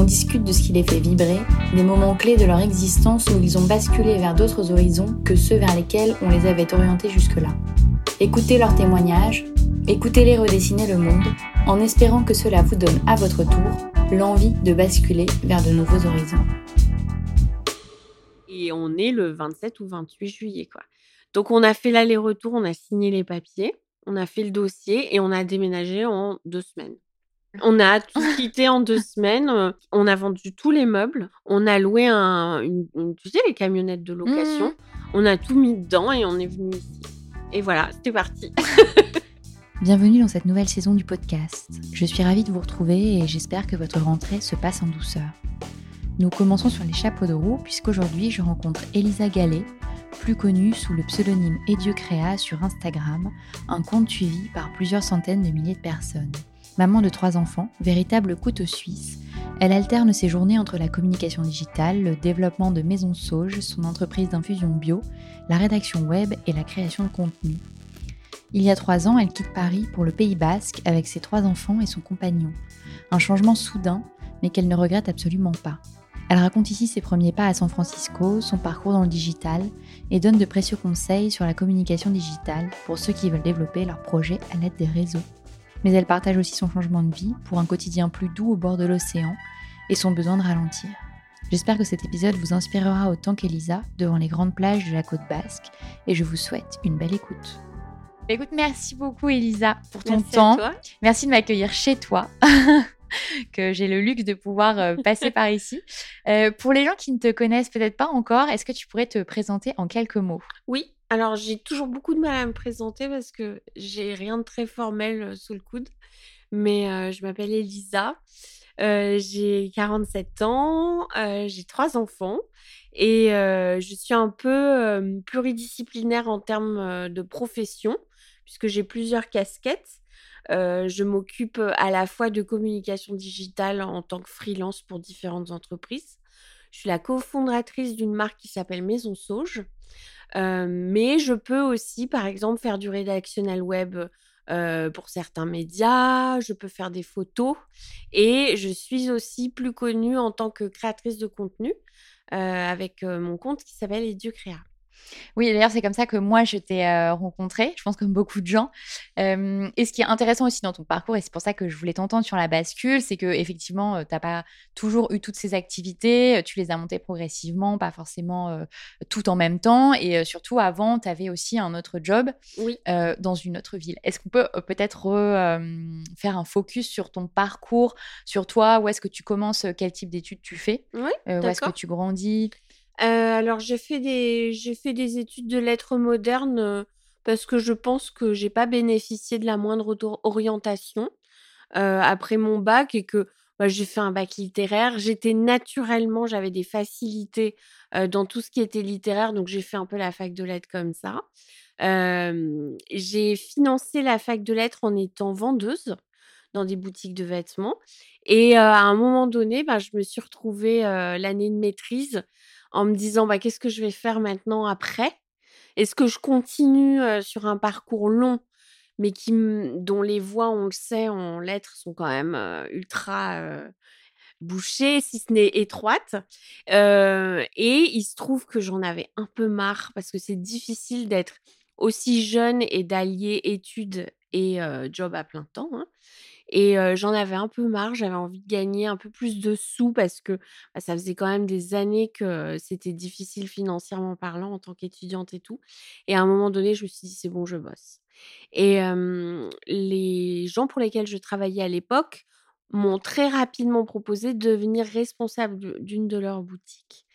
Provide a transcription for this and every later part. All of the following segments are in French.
On discute de ce qui les fait vibrer, des moments clés de leur existence où ils ont basculé vers d'autres horizons que ceux vers lesquels on les avait orientés jusque-là. Écoutez leurs témoignages, écoutez-les redessiner le monde, en espérant que cela vous donne à votre tour l'envie de basculer vers de nouveaux horizons. Et on est le 27 ou 28 juillet, quoi. Donc on a fait l'aller-retour, on a signé les papiers, on a fait le dossier et on a déménagé en deux semaines. On a tout quitté en deux semaines. euh, On a vendu tous les meubles. On a loué un, une, une- tu sais, les camionnettes de location. Mhm. On a tout mis dedans et on est venu ici. Et voilà, c'était parti. Bienvenue dans cette nouvelle saison du podcast. Je suis ravie de vous retrouver et j'espère que votre rentrée se passe en douceur. Nous commençons sur les chapeaux de roue puisqu'aujourd'hui je rencontre Elisa Gallet, plus connue sous le pseudonyme Edieu Créa sur Instagram, un compte suivi par plusieurs centaines de milliers de personnes. Maman de trois enfants, véritable couteau suisse, elle alterne ses journées entre la communication digitale, le développement de Maison Sauge, son entreprise d'infusion bio, la rédaction web et la création de contenu. Il y a trois ans, elle quitte Paris pour le Pays Basque avec ses trois enfants et son compagnon. Un changement soudain, mais qu'elle ne regrette absolument pas. Elle raconte ici ses premiers pas à San Francisco, son parcours dans le digital et donne de précieux conseils sur la communication digitale pour ceux qui veulent développer leur projet à l'aide des réseaux. Mais elle partage aussi son changement de vie pour un quotidien plus doux au bord de l'océan et son besoin de ralentir. J'espère que cet épisode vous inspirera autant qu'Elisa devant les grandes plages de la côte basque et je vous souhaite une belle écoute. Écoute, merci beaucoup Elisa pour ton Merci à temps. toi. Merci de m'accueillir chez toi, que j'ai le luxe de pouvoir euh, passer par ici. Euh, pour les gens qui ne te connaissent peut-être pas encore, est-ce que tu pourrais te présenter en quelques mots? Oui, alors j'ai toujours beaucoup de mal à me présenter parce que j'ai rien de très formel euh, sous le coude. Mais euh, je m'appelle Elisa, euh, j'ai 47 ans, j'ai trois enfants et je suis un peu pluridisciplinaire en termes de profession puisque j'ai plusieurs casquettes. Je m'occupe à la fois de communication digitale en tant que freelance pour différentes entreprises. Je suis la cofondatrice d'une marque qui s'appelle Maison Sauge. Euh, mais je peux aussi, par exemple, faire du rédactionnel web euh, pour certains médias, je peux faire des photos et je suis aussi plus connue en tant que créatrice de contenu euh, avec mon compte qui s'appelle Edieu Créa. Oui, d'ailleurs, c'est comme ça que moi, je t'ai euh, rencontré, je pense comme beaucoup de gens. Euh, et ce qui est intéressant aussi dans ton parcours, et c'est pour ça que je voulais t'entendre sur la bascule, c'est que effectivement, euh, tu n'as pas toujours eu toutes ces activités, tu les as montées progressivement, pas forcément tout en même temps. Et surtout, avant, tu avais aussi un autre job Oui. dans une autre ville. Est-ce qu'on peut peut-être faire un focus sur ton parcours, sur toi, où est-ce que tu commences, quel type d'études tu fais, Oui, où est-ce que tu grandis? Alors j'ai fait des études de lettres modernes, heu, parce que je pense que j'ai pas bénéficié de la moindre orientation, heu, après mon bac et que, bah, j'ai fait un bac littéraire. J'étais naturellement j'avais des facilités, dans tout ce qui était littéraire, donc j'ai fait un peu la fac de lettres comme ça. J'ai financé la fac de lettres en étant vendeuse dans des boutiques de vêtements et à un moment donné, bah, je me suis retrouvée, l'année de maîtrise en me disant: «Bah, qu'est-ce que je vais faire maintenant après? Est-ce que je continue, sur un parcours long, mais qui dont les voies, on le sait, en lettres sont quand même, ultra, bouchées, si ce n'est étroites?» et il se trouve que j'en avais un peu marre parce que c'est difficile d'être aussi jeune et d'allier études et job à plein temps, hein et j'en avais un peu marre, j'avais envie de gagner un peu plus de sous parce que, bah, ça faisait quand même des années que c'était difficile financièrement parlant en tant qu'étudiante et tout et à un moment donné, je me suis dit: «C'est bon, je bosse» et les gens pour lesquels je travaillais à l'époque m'ont très rapidement proposé de devenir responsable d'une de leurs boutiques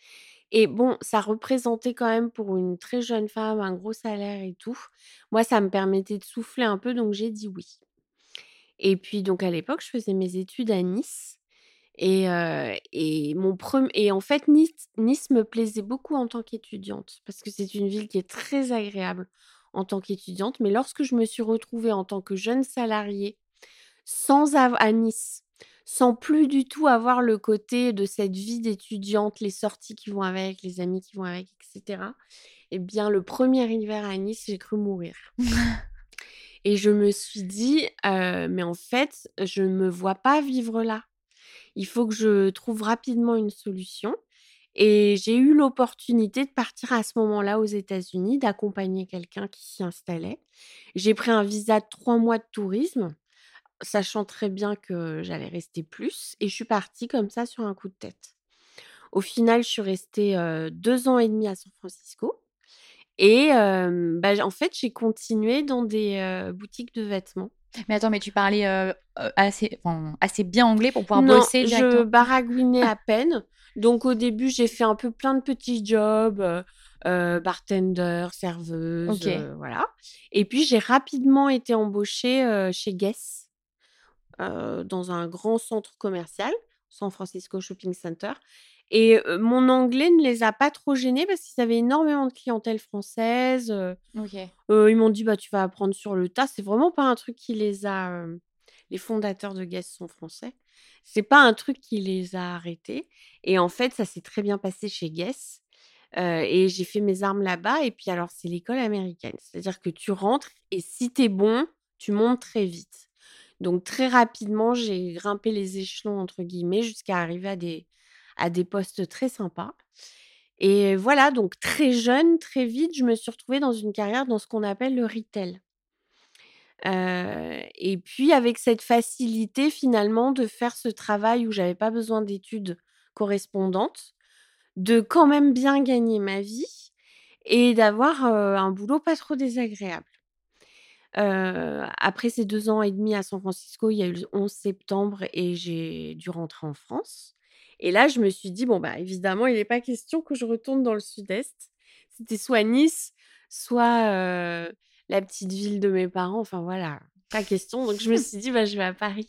et bon, ça représentait quand même pour une très jeune femme un gros salaire et tout. Moi, ça me permettait de souffler un peu donc j'ai dit oui. Et puis donc à l'époque, je faisais mes études à Nice et et mon et en fait Nice Nice me plaisait beaucoup en tant qu'étudiante parce que c'est une ville qui est très agréable en tant qu'étudiante. Mais lorsque je me suis retrouvée en tant que jeune salariée sans à Nice, sans plus du tout avoir le côté de cette vie d'étudiante, les sorties qui vont avec, les amis qui vont avec et cetera et bien le premier hiver à Nice, j'ai cru mourir. Et je me suis dit: «Heu, mais en fait, je ne me vois pas vivre là. Il faut que je trouve rapidement une solution» et j'ai eu l'opportunité de partir à ce moment-là aux États-Unis, d'accompagner quelqu'un qui s'y installait. J'ai pris un visa de 3 mois de tourisme, sachant très bien que j'allais rester plus et je suis partie comme ça sur un coup de tête. Au final, je suis restée, heu, 2 ans et demi à San Francisco et bah, en fait, j'ai continué dans des, boutiques de vêtements. Mais attends, mais tu parlais, assez enfin, assez bien anglais pour pouvoir Non, bosser je directement? baragouinais à peine. Donc au début, j'ai fait un peu plein de petits jobs, bartender, serveuse, voilà et puis j'ai rapidement été embauchée, chez Guess, dans un grand centre commercial, San Francisco Shopping Center et mon anglais ne les a pas trop gênés parce qu'ils avaient énormément de clientèle française, ils m'ont dit: «Bah, tu vas apprendre sur le tas». C'est vraiment pas un truc qui les a, les fondateurs de Guess sont français. C'est pas un truc qui les a arrêtés et en fait, ça s'est très bien passé chez Guess, et j'ai fait mes armes là-bas et puis alors, c'est l'école américaine. C'est-à-dire que tu rentres et si tu es bon, tu montes très vite. Donc très rapidement, j'ai grimpé «les échelons» entre guillemets jusqu'à arriver à des à des postes très sympas et voilà, donc très jeune, très vite, je me suis retrouvée dans une carrière dans ce qu'on appelle le retail. Heu et puis avec cette facilité finalement de faire ce travail où j'avais pas besoin d'études correspondantes, de quand même bien gagner ma vie et d'avoir, heu, un boulot pas trop désagréable. Heu, après ces 2 ans et demi à San Francisco, il y a eu le 11 septembre et j'ai dû rentrer en France et là, je me suis dit: «Bon, bah, évidemment, il est pas question que je retourne dans le sud-est». C'était soit Nice, soit, la petite ville de mes parents, enfin voilà, pas question. Donc je me suis dit: «Bah, je vais à Paris»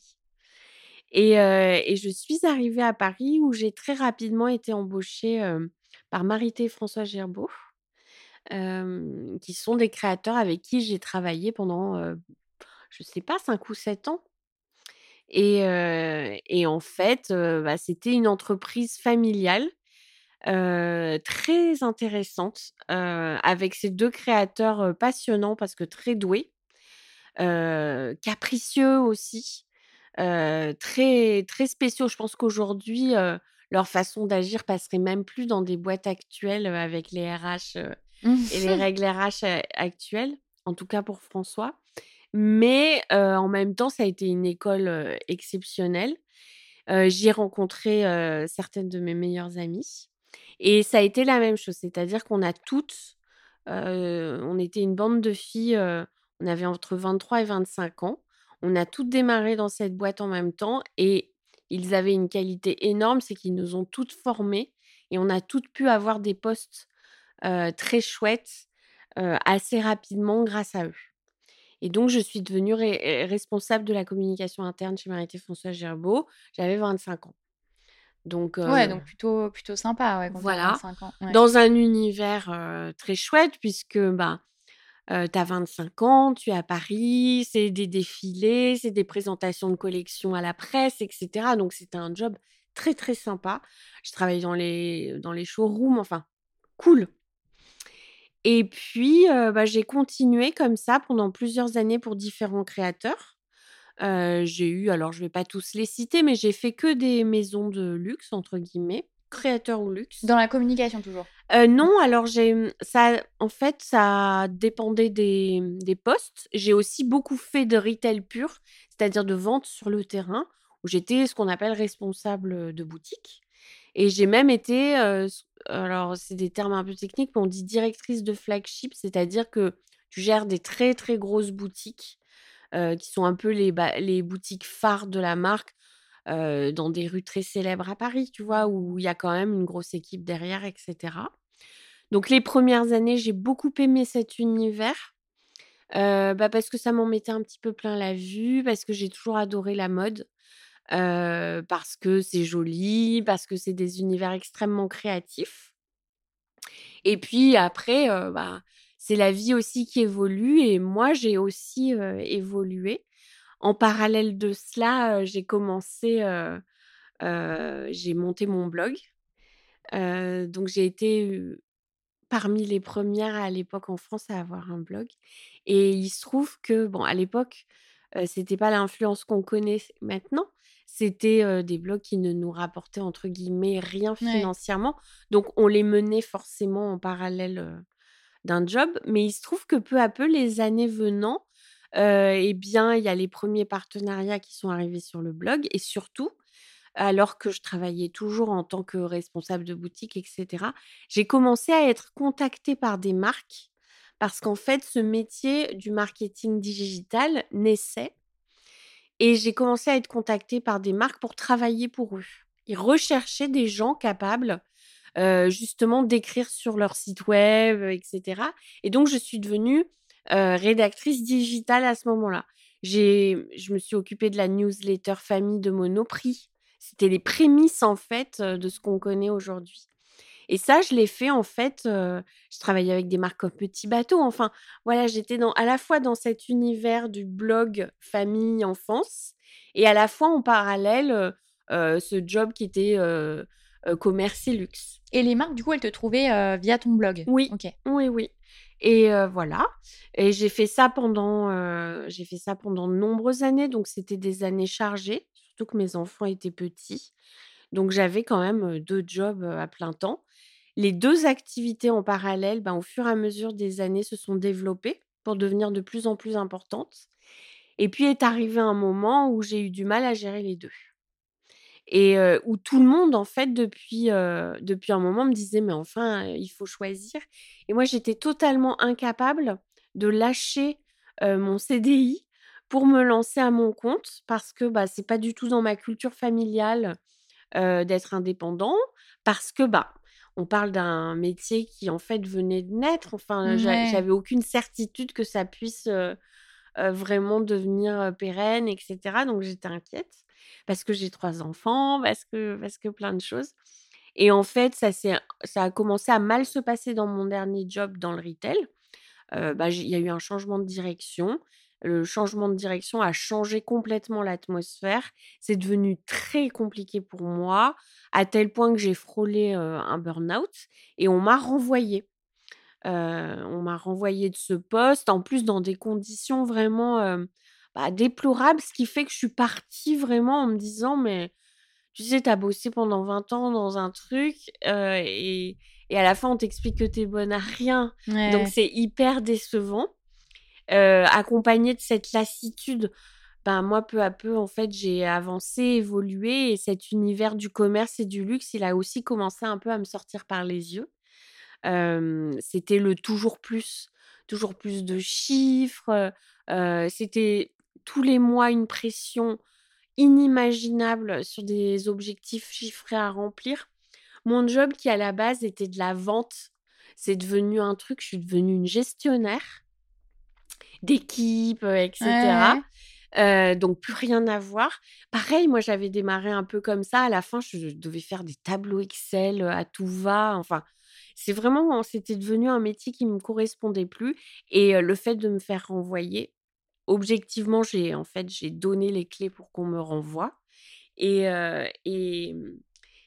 et je suis arrivée à Paris où j'ai très rapidement été embauchée, par Marité et François Gerbaud, hem, qui sont des créateurs avec qui j'ai travaillé pendant, je sais pas 5 ou 7 ans et en fait, bah, c'était une entreprise familiale, très intéressante, avec ces 2 créateurs, passionnants parce que très doués, capricieux aussi, très très spéciaux. Je pense qu'aujourd'hui, leur façon d'agir passerait même plus dans des boîtes actuelles, avec les RH, et les règles RH actuelles, en tout cas pour François. Mais en même temps, ça a été une école exceptionnelle. J'y ai rencontré certaines de mes meilleures amies. Et ça a été la même chose, c'est-à-dire qu'on a toutes, on était une bande de filles, on avait entre 23 et 25 ans. On a toutes démarré dans cette boîte en même temps et ils avaient une qualité énorme, c'est qu'ils nous ont toutes formées et on a toutes pu avoir des postes très chouettes assez rapidement grâce à eux. Et donc, je suis devenue responsable de la communication interne chez Marité François Gerbeau. J'avais 25 ans. Donc, ouais, donc plutôt, plutôt sympa, ouais, voilà. 25 ans. Dans un univers très chouette, puisque bah, tu as 25 ans, tu es à Paris, c'est des défilés, c'est des présentations de collections à la presse, etc. Donc, c'était un job très, très sympa. Je travaillais dans les, dans les showrooms, enfin, cool. Et puis, bah, j'ai continué comme ça pendant plusieurs années pour différents créateurs. j'ai eu, alors je vais pas tous les citer, mais j'ai fait que des maisons de luxe, entre guillemets, créateurs ou luxe. Dans la communication toujours Non, alors j'ai mmh, ça, en fait, ça dépendait des, des postes. J'ai aussi beaucoup fait de retail pur, c'est-à-dire de vente sur le terrain, où j'étais ce qu'on appelle responsable de boutique. Et j'ai même été, alors c'est des termes un peu techniques, mais on dit directrice de flagship, c'est-à-dire que tu gères des très très grosses boutiques qui sont un peu les, boutiques phares de la marque dans des rues très célèbres à Paris, tu vois, où il y a quand même une grosse équipe derrière, etc. Donc les premières années, j'ai beaucoup aimé cet univers. bah parce que ça m'en mettait un petit peu plein la vue, parce que j'ai toujours adoré la mode parce que c'est joli, parce que c'est des univers extrêmement créatifs. Et puis après, bah, c'est la vie aussi qui évolue et moi, j'ai aussi évolué. En parallèle de cela, j'ai commencé, j'ai monté mon blog. donc j'ai été parmi les premières à l'époque en France à avoir un blog. Et il se trouve que, bon, à l'époque, c'était pas l'influence qu'on connaît maintenant, c'était des blogs qui ne nous rapportaient entre guillemets rien financièrement. Donc on les menait forcément en parallèle d'un job. Mais il se trouve que peu à peu, les années venant, eh bien, il y a les premiers partenariats qui sont arrivés sur le blog. Et surtout, alors que je travaillais toujours en tant que responsable de boutique, etc., j'ai commencé à être contactée par des marques parce qu'en fait, ce métier du marketing digital naissait et j'ai commencé à être contactée par des marques pour travailler pour eux. Ils recherchaient des gens capables justement d'écrire sur leur site web, etc. Et donc, je suis devenue rédactrice digitale à ce moment-là. Je me suis occupée de la newsletter famille de Monoprix. C'était les prémices, en fait, de ce qu'on connaît aujourd'hui. Et ça, je l'ai fait en fait. je travaillais avec des marques comme Petit Bateau. Enfin, voilà, j'étais dans, à la fois dans cet univers du blog famille enfance et à la fois en parallèle ce job qui était commerce et luxe. Et les marques, du coup, elles te trouvaient via ton blog? Oui. Ok. Oui, oui. Et voilà. Et j'ai fait ça pendant, j'ai fait ça pendant de nombreuses années. Donc c'était des années chargées, surtout que mes enfants étaient petits. Donc j'avais quand même deux jobs à plein temps. Les deux activités en parallèle, ben, au fur et à mesure des années, se sont développées pour devenir de plus en plus importantes. Et puis est arrivé un moment où j'ai eu du mal à gérer les deux. Et où tout le monde, en fait, depuis, depuis un moment, me disait, mais enfin, il faut choisir. Et moi, j'étais totalement incapable de lâcher mon CDI pour me lancer à mon compte parce que bah, c'est pas du tout dans ma culture familiale d'être indépendant, parce que bah, on parle d'un métier qui en fait venait de naître. Enfin, j'avais aucune certitude que ça puisse vraiment devenir pérenne, etc. Donc j'étais inquiète parce que j'ai trois enfants, parce que parce que plein de choses. Et en fait, ça ça a commencé à mal se passer dans mon dernier job dans le retail. Bah, il y a eu un changement de direction. Le changement de direction a changé complètement l'atmosphère. C'est devenu très compliqué pour moi, à tel point que j'ai frôlé un burn-out et on m'a renvoyé. on m'a renvoyé de ce poste, en plus dans des conditions vraiment bah, déplorables, ce qui fait que je suis partie vraiment en me disant, mais tu sais, tu as bossé pendant 20 ans dans un truc et, et, à la fin, on t'explique que tu es bonne à rien. Donc, c'est hyper décevant. Accompagné de cette lassitude, ben, moi, peu à peu, en fait, j'ai avancé, évolué et cet univers du commerce et du luxe, il a aussi commencé un peu à me sortir par les yeux. C'était le toujours plus, toujours plus de chiffres. C'était tous les mois une pression inimaginable sur des objectifs chiffrés à remplir. Mon job qui à la base était de la vente, c'est devenu un truc, je suis devenue une gestionnaire d'équipe, etc. donc plus rien à voir. Pareil, moi j'avais démarré un peu comme ça. À la fin, je devais faire des tableaux Excel à tout va. Enfin, c'est vraiment, c'était devenu un métier qui me correspondait plus. Et le fait de me faire renvoyer, objectivement, j'ai en fait j'ai donné les clés pour qu'on me renvoie. Et, et mmh,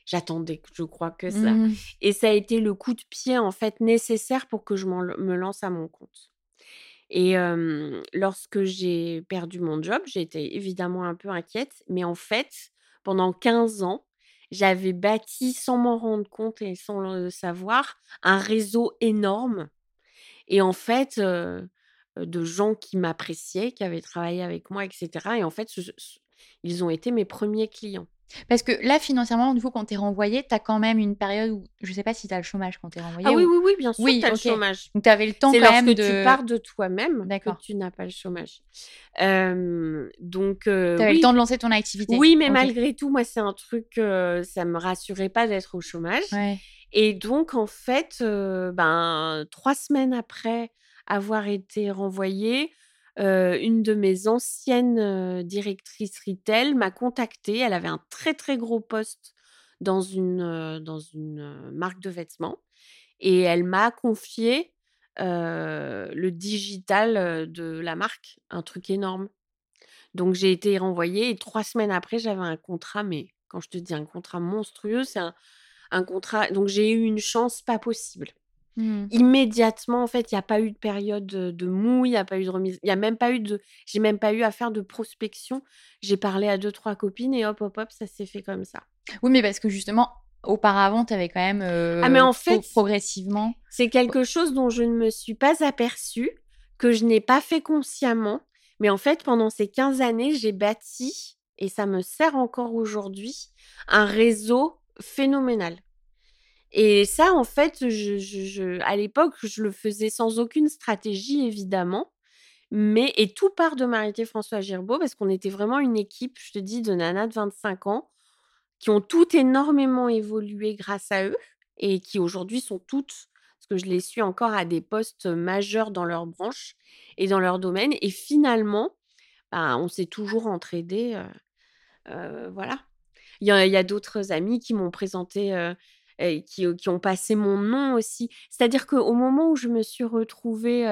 j'attendais, je crois que ça. Mmh. Et ça a été le coup de pied en fait nécessaire pour que je me lance à mon compte. Et lorsque j'ai perdu mon job, j'ai été évidemment un peu inquiète, mais en fait, pendant 15 ans, j'avais bâti sans m'en rendre compte et sans le savoir un réseau énorme. Et en fait, de gens qui m'appréciaient, qui avaient travaillé avec moi, etc. Et en fait, ils ont été mes premiers clients. Parce que là, financièrement, du coup, quand tu es renvoyé, tu as quand même une période où je sais pas si tu as le chômage quand tu es renvoyé. Ah oui, oui, oui, bien sûr, tu as le chômage. Donc, tu avais le temps quand même de. tu pars de toi-même que tu n'as pas le chômage. donc. tu avais le temps de lancer ton activité. Oui, mais malgré tout, moi, c'est un truc, ça me rassurait pas d'être au chômage. Et donc, en fait, ben, trois semaines après avoir été renvoyée, une de mes anciennes directrices retail m'a contactée. Elle avait un très très gros poste dans une, dans une marque de vêtements et elle m'a confié le digital de la marque, un truc énorme. Donc j'ai été renvoyée et trois semaines après j'avais un contrat, mais quand je te dis un contrat monstrueux, c'est un, un contrat. Donc j'ai eu une chance pas possible. Mmh. Immédiatement, en fait, il n'y a pas eu de période de mou, il n'y a pas eu de remise, il y a même pas eu de, j'ai même pas eu à faire de prospection. J'ai parlé à deux trois copines et hop hop hop, ça s'est fait comme ça. Oui, mais parce que justement, auparavant, tu avais quand même ah mais en fait, progressivement. C'est quelque chose dont je ne me suis pas aperçue, que je n'ai pas fait consciemment, mais en fait, pendant ces 15 années, j'ai bâti et ça me sert encore aujourd'hui un réseau phénoménal. Et ça, en fait, à l'époque, je le faisais sans aucune stratégie, évidemment. Mais, et tout part de Marité François Girbeau, parce qu'on était vraiment une équipe, je te dis, de nanas de 25 ans, qui ont toutes énormément évolué grâce à eux, et qui aujourd'hui sont toutes, parce que je les suis encore à des postes majeurs dans leur branche et dans leur domaine. Et finalement, bah, on s'est toujours entraidés. Euh, euh, voilà. Il y a, a d'autres amis qui m'ont présenté euh, qui, ont passé mon nom aussi. C'est-à-dire qu'au moment où je me suis retrouvée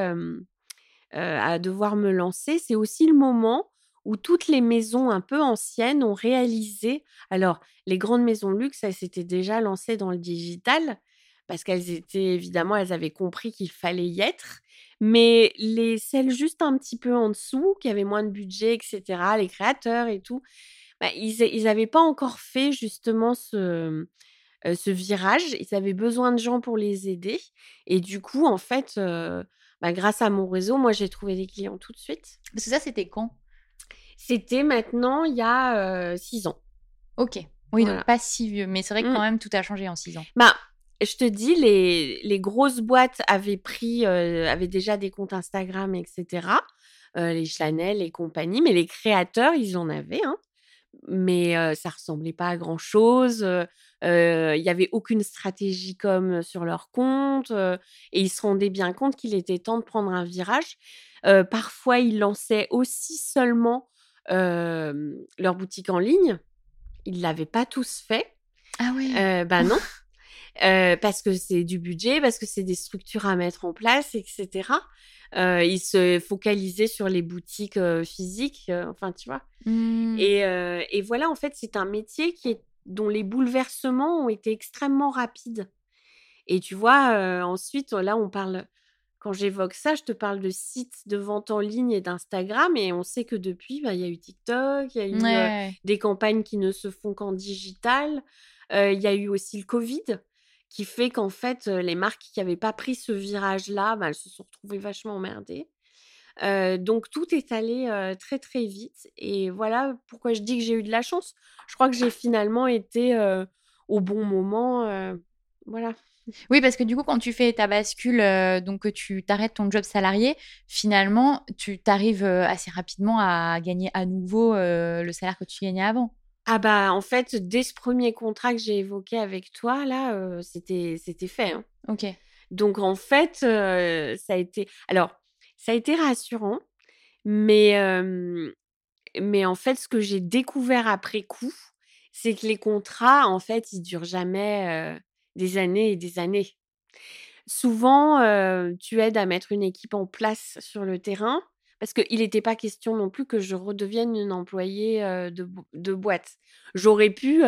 à devoir me lancer, c'est aussi le moment où toutes les maisons un peu anciennes ont réalisé. Alors, les grandes maisons luxe, elles s'étaient déjà lancées dans le digital parce qu'elles étaient évidemment, elles avaient compris qu'il fallait y être. Mais les celles juste un petit peu en dessous, qui avaient moins de budget, etc., les créateurs et tout, bah, ils n'avaient pas encore fait justement ce, ce virage. Ils avaient besoin de gens pour les aider. Et du coup, en fait, bah, grâce à mon réseau, moi, j'ai trouvé des clients tout de suite. Parce que ça, c'était quand? C'était maintenant, il y a six ans. Ok. Oui, donc pas si vieux. Mais c'est vrai que quand mmh. même, tout a changé en six ans. Bah, je te dis, les, les grosses boîtes avaient pris, avaient déjà des comptes Instagram, etc. les Chanel et compagnie. Mais les créateurs, ils en avaient. Hein mais ça ressemblait pas à grand chose. Il n'y avait aucune stratégie comme sur leur compte et ils se rendaient bien compte qu'il était temps de prendre un virage. parfois, ils lançaient aussi seulement leur boutique en ligne. Ils l'avaient pas tous fait. Ah oui. bah non. parce que c'est du budget, parce que c'est des structures à mettre en place, etc. Euh, ils se focalisaient sur les boutiques physiques, enfin, tu vois? Mmh. Et, et, voilà, en fait, c'est un métier qui est, dont les bouleversements ont été extrêmement rapides. Et tu vois, ensuite, là, on parle quand j'évoque ça, je te parle de sites de vente en ligne et d'Instagram et on sait que depuis, bah, il y a eu TikTok, il y a eu, Ouais. des campagnes qui ne se font qu'en digital. Il y a eu aussi le covid qui fait qu'en fait, les marques qui n'avaient pas pris ce virage-là, bah, elles se sont retrouvées vachement emmerdées. Donc tout est allé, très, très vite et voilà pourquoi je dis que j'ai eu de la chance. Je crois que j'ai finalement été, au bon moment, voilà. Oui, parce que du coup, quand tu fais ta bascule, donc que tu t'arrêtes ton job salarié, finalement, tu t'arrives arrives, assez rapidement à gagner à nouveau, le salaire que tu gagnais avant? Ah bah, en fait, dès ce premier contrat que j'ai évoqué avec toi là, c'était c'était fait, hein. OK. Donc en fait, ça a été alors, ça a été rassurant, mais mais en fait, ce que j'ai découvert après coup, c'est que les contrats, en fait, ils durent jamais, des années et des années. Souvent, tu aides à mettre une équipe en place sur le terrain, parce qu'il n'était pas question non plus que je redevienne une employée, de bo de boîte. J'aurais pu,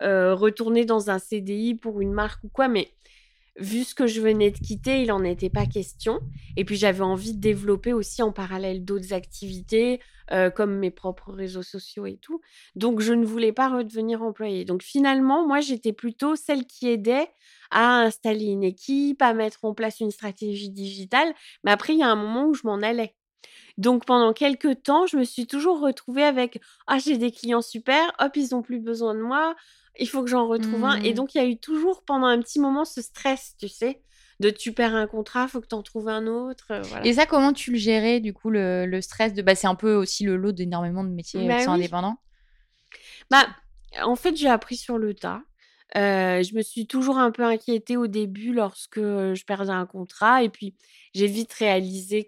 retourner dans un CDI pour une marque ou quoi, mais vu ce que je venais de quitter, il en était pas question et puis j'avais envie de développer aussi en parallèle d'autres activités, comme mes propres réseaux sociaux et tout. Donc je ne voulais pas redevenir employée. Donc finalement, moi, j'étais plutôt celle qui aidait à installer une équipe, à mettre en place une stratégie digitale, mais après il y a un moment où je m'en allais. Donc pendant quelques temps, je me suis toujours retrouvée avec: «Ah j'ai des clients super, hop, ils ont plus besoin de moi, il faut que j'en retrouve un» et Mmh. donc il y a eu toujours pendant un petit moment ce stress, tu sais? De tu perds un contrat, faut que tu en trouves un autre, voilà. Et ça, comment tu le gérais, du coup, le le stress de bah, c'est un peu aussi le lot d'énormément de métiers, qui Bah sont oui. indépendants? Bah, en fait, j'ai appris sur le tas. Je me suis toujours un peu inquiétée au début lorsque, je perdais un contrat et puis j'ai vite réalisé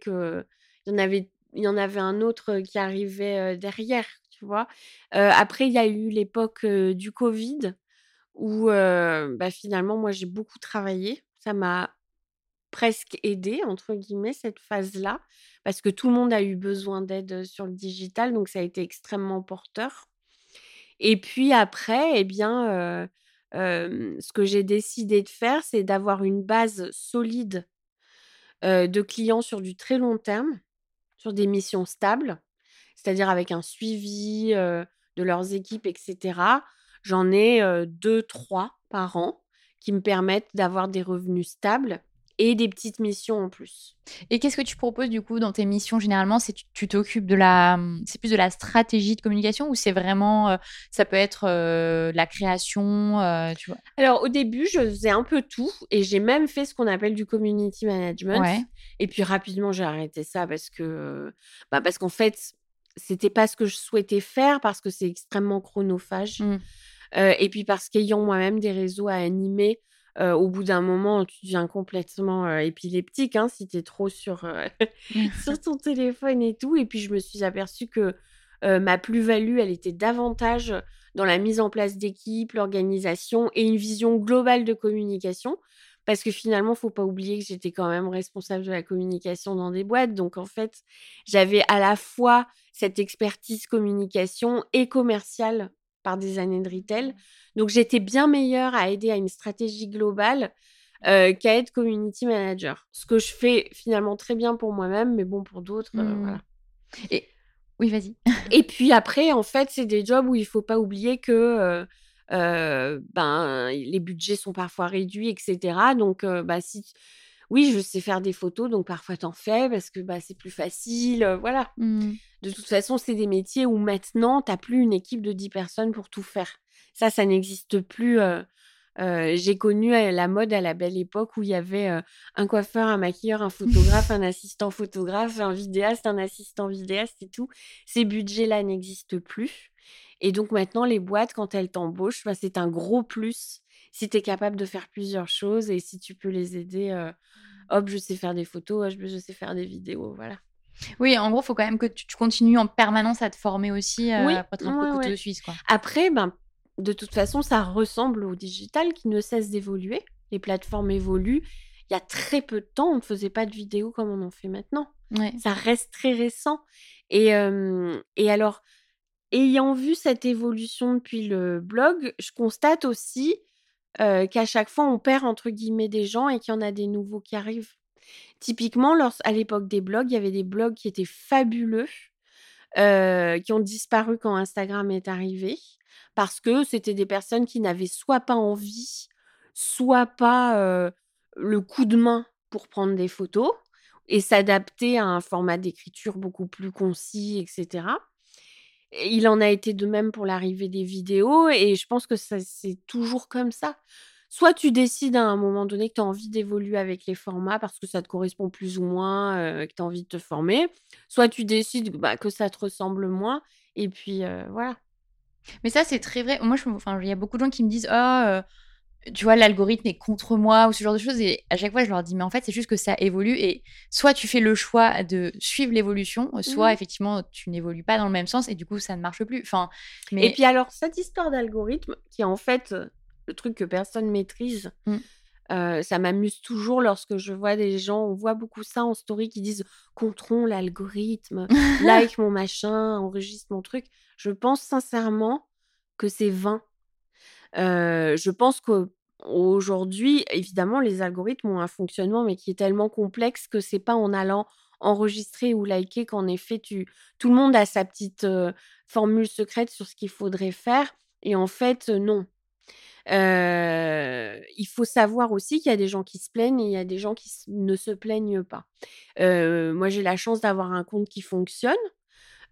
il y en avait un autre, qui arrivait, derrière, tu vois? Après il y a eu l'époque, du covid où, bah, finalement moi j'ai beaucoup travaillé. Ça m'a presque «aidée» entre guillemets cette phase-là, parce que tout le monde a eu besoin d'aide, sur le digital, donc ça a été extrêmement porteur. Et puis après, eh bien, ce que j'ai décidé de faire, c'est d'avoir une base solide, de clients sur du très long terme, sur des missions stables, c'est-à-dire avec un suivi, de leurs équipes et cetera. J'en ai, heu, 2-3 par an qui me permettent d'avoir des revenus stables et des petites missions en plus. Et qu'est-ce que tu proposes, du coup, dans tes missions généralement? C'est tu t'occupes de la, c'est plus de la stratégie de communication ou c'est vraiment, heu, ça peut être, heu, la création, heu, tu vois? Alors au début, je faisais un peu tout et j'ai même fait ce qu'on appelle du community management Ouais. et puis rapidement j'ai arrêté ça parce que, bah, parce qu'en fait, c'était pas ce que je souhaitais faire parce que c'est extrêmement chronophage, Mmh. heu et puis parce qu'ayant moi-même des réseaux à animer, au bout d'un moment, tu deviens complètement, épileptique, hein, si tu es trop sur, sur ton téléphone et tout et puis je me suis aperçue que, ma plus-value, elle était davantage dans la mise en place d'équipes, l'organisation et une vision globale de communication. Parce que finalement, faut pas oublier que j'étais quand même responsable de la communication dans des boîtes. Donc en fait, j'avais à la fois cette expertise communication et commerciale par des années de retail. Donc j'étais bien meilleure à aider à une stratégie globale, heu, qu'à être community manager. Ce que je fais finalement très bien pour moi-même, mais bon pour d'autres, heu, Mmh. voilà. Et oui, vas-y. Et puis après, en fait, c'est des jobs où il faut pas oublier que, heu, ben, les budgets sont parfois réduits et cetera. Donc bah, si oui, je sais faire des photos, donc parfois tu en fais parce que, bah, c'est plus facile, voilà. Mmh. De toute façon, c'est des métiers où maintenant, tu as plus une équipe de 10 personnes pour tout faire. Ça, ça n'existe plus, j'ai connu, la mode à la belle époque où il y avait, un coiffeur, un maquilleur, un photographe, un assistant photographe, un vidéaste, un assistant vidéaste et tout. Ces budgets-là n'existent plus et donc maintenant, les boîtes, quand elles t'embauchent, bah, c'est un gros plus si tu es capable de faire plusieurs choses et si tu peux les aider, hop, je sais faire des photos, hop, je sais faire des vidéos, voilà. Oui, en gros, faut quand même que tu tu continues en permanence à te former aussi, heu, Oui, pour être un peu ouais, couteau ouais. suisse, quoi. Après, ben, de toute façon, ça ressemble au digital qui ne cesse d'évoluer. Les plateformes évoluent. Il y a très peu de temps, on ne faisait pas de vidéos comme on en fait maintenant. Ouais. Ça reste très récent et et alors, ayant vu cette évolution depuis le blog, je constate aussi, heu, qu'à chaque fois, on perd entre guillemets «des gens» et qu'il y en a des nouveaux qui arrivent. Typiquement, à l'époque des blogs, il y avait des blogs qui étaient fabuleux, euh, qui ont disparu quand Instagram est arrivé, parce que c'était des personnes qui n'avaient soit pas envie, soit pas euh, le coup de main pour prendre des photos et s'adapter à un format d'écriture beaucoup plus concis, etc. il en a été de même pour l'arrivée des vidéos et je pense que c'est toujours comme ça. Soit tu décides à un moment donné que tu as envie d'évoluer avec les formats parce que ça te correspond plus ou moins, euh, que tu as envie de te former. Soit tu décides bah, que ça te ressemble moins. Et puis euh, voilà. Mais ça, c'est très vrai. Moi, il y a beaucoup de gens qui me disent oh, tu vois, l'algorithme est contre moi ou ce genre de choses. Et à chaque fois, je leur dis, mais en fait, c'est juste que ça évolue. Et soit tu fais le choix de suivre l'évolution, soit mmh. effectivement, tu n'évolues pas dans le même sens et du coup, ça ne marche plus. Enfin, mais... Et puis alors, cette histoire d'algorithme, qui est en fait le truc que personne maîtrise, mmh. ça m'amuse toujours lorsque je vois des gens, on voit beaucoup ça en story qui disent contrôle l'algorithme, like mon machin, enregistre mon truc. Je pense sincèrement que c'est vain. je pense que Aujourd'hui, évidemment, les algorithmes ont un fonctionnement, mais qui est tellement complexe que c'est pas en allant enregistrer ou liker qu'en effet, tout le monde a sa petite formule secrète sur ce qu'il faudrait faire. Et en fait, non. il faut savoir aussi qu'il y a des gens qui se plaignent et il y a des gens qui ne se plaignent pas. moi, j'ai la chance d'avoir un compte qui fonctionne.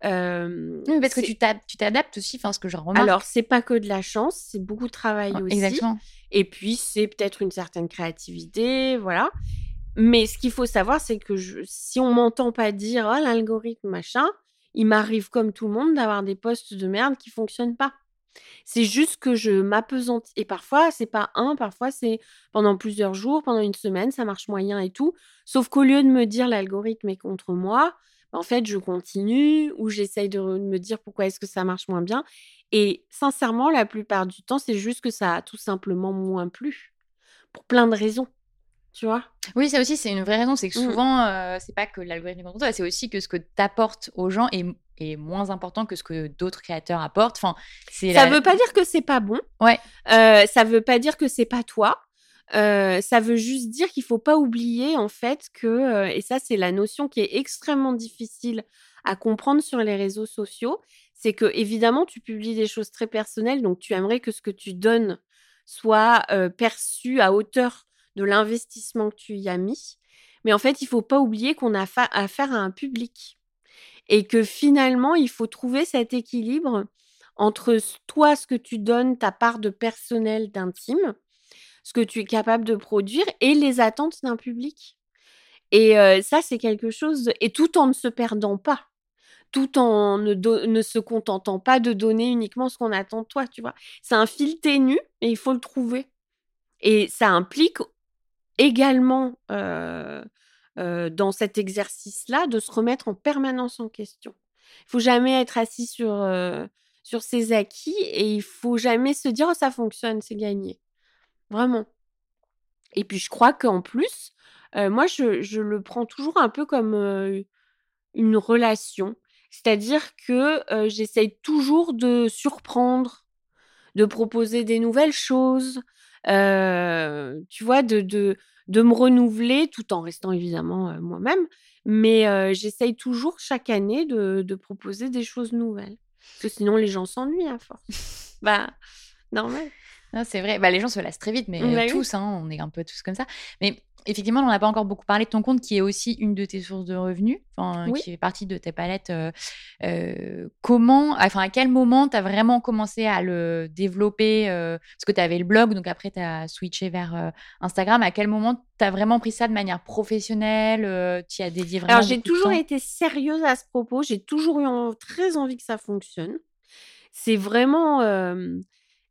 Oui, parce que tu t'adaptes aussi, enfin, ce que je remarque. Alors, c'est pas que de la chance, c'est beaucoup de travail aussi. Exactement. Et puis, c'est peut-être une certaine créativité, voilà. Mais ce qu'il faut savoir, c'est que si on m'entend pas dire oh, l'algorithme, machin, il m'arrive comme tout le monde d'avoir des postes de merde qui fonctionnent pas. C'est juste que je m'apesantis. Et parfois, c'est pas un, parfois c'est pendant plusieurs jours, pendant une semaine, ça marche moyen et tout. Sauf qu'au lieu de me dire l'algorithme est contre moi, en fait, je continue ou j'essaye de me dire pourquoi est-ce que ça marche moins bien. Et sincèrement, la plupart du temps, c'est juste que ça a tout simplement moins plu. Pour plein de raisons. Tu vois? Oui, ça aussi, c'est une vraie raison. C'est que mmh. souvent, c'est pas que l'algorithme est c'est aussi que ce que tu apportes aux gens est, est, moins important que ce que d'autres créateurs apportent. Enfin, ça veut pas dire que c'est pas bon. Ouais. ça veut pas dire que c'est pas toi. Ça veut juste dire qu'il faut pas oublier en fait que, et ça c'est la notion qui est extrêmement difficile à comprendre sur les réseaux sociaux, c'est que évidemment tu publies des choses très personnelles, donc tu aimerais que ce que tu donnes soit perçu à hauteur de l'investissement que tu y as mis. Mais en fait, il faut pas oublier qu'on a affaire à un public et que finalement, il faut trouver cet équilibre entre toi, ce que tu donnes, ta part de personnel, d'intime, ce que tu es capable de produire et les attentes d'un public. Et ça, c'est quelque chose, et tout en ne se perdant pas tout en ne, se contentant pas de donner uniquement ce qu'on attend de toi, tu vois. C'est un fil ténu et il faut le trouver. Et ça implique également dans cet exercice-là de se remettre en permanence en question. Il faut jamais être assis sur, sur ses acquis et il faut jamais se dire oh, ça fonctionne, c'est gagné. Vraiment. Et puis je crois qu'en plus, moi je, je, le prends toujours un peu comme une relation. C'est-à-dire que j'essaye toujours de surprendre, de proposer des nouvelles choses, tu vois, de, de, de, me renouveler tout en restant évidemment moi-même. Mais j'essaye toujours chaque année de, de, proposer des choses nouvelles. Parce que sinon, les gens s'ennuient à force. bah, normal. C'est vrai. Bah, les gens se lassent très vite, mais bah tous, hein, on est un peu tous comme ça. Mais effectivement, on n'a pas encore beaucoup parlé de ton compte qui est aussi une de tes sources de revenus, qui fait partie de tes palettes. Euh, euh, comment, enfin, à quel moment tu as vraiment commencé à le développer euh, Parce que tu avais le blog, donc après tu as switché vers Instagram. À quel moment tu as vraiment pris ça de manière professionnelle Tu as dédié vraiment Alors, j'ai toujours été sérieuse à ce propos. J'ai toujours eu très envie que ça fonctionne. C'est vraiment,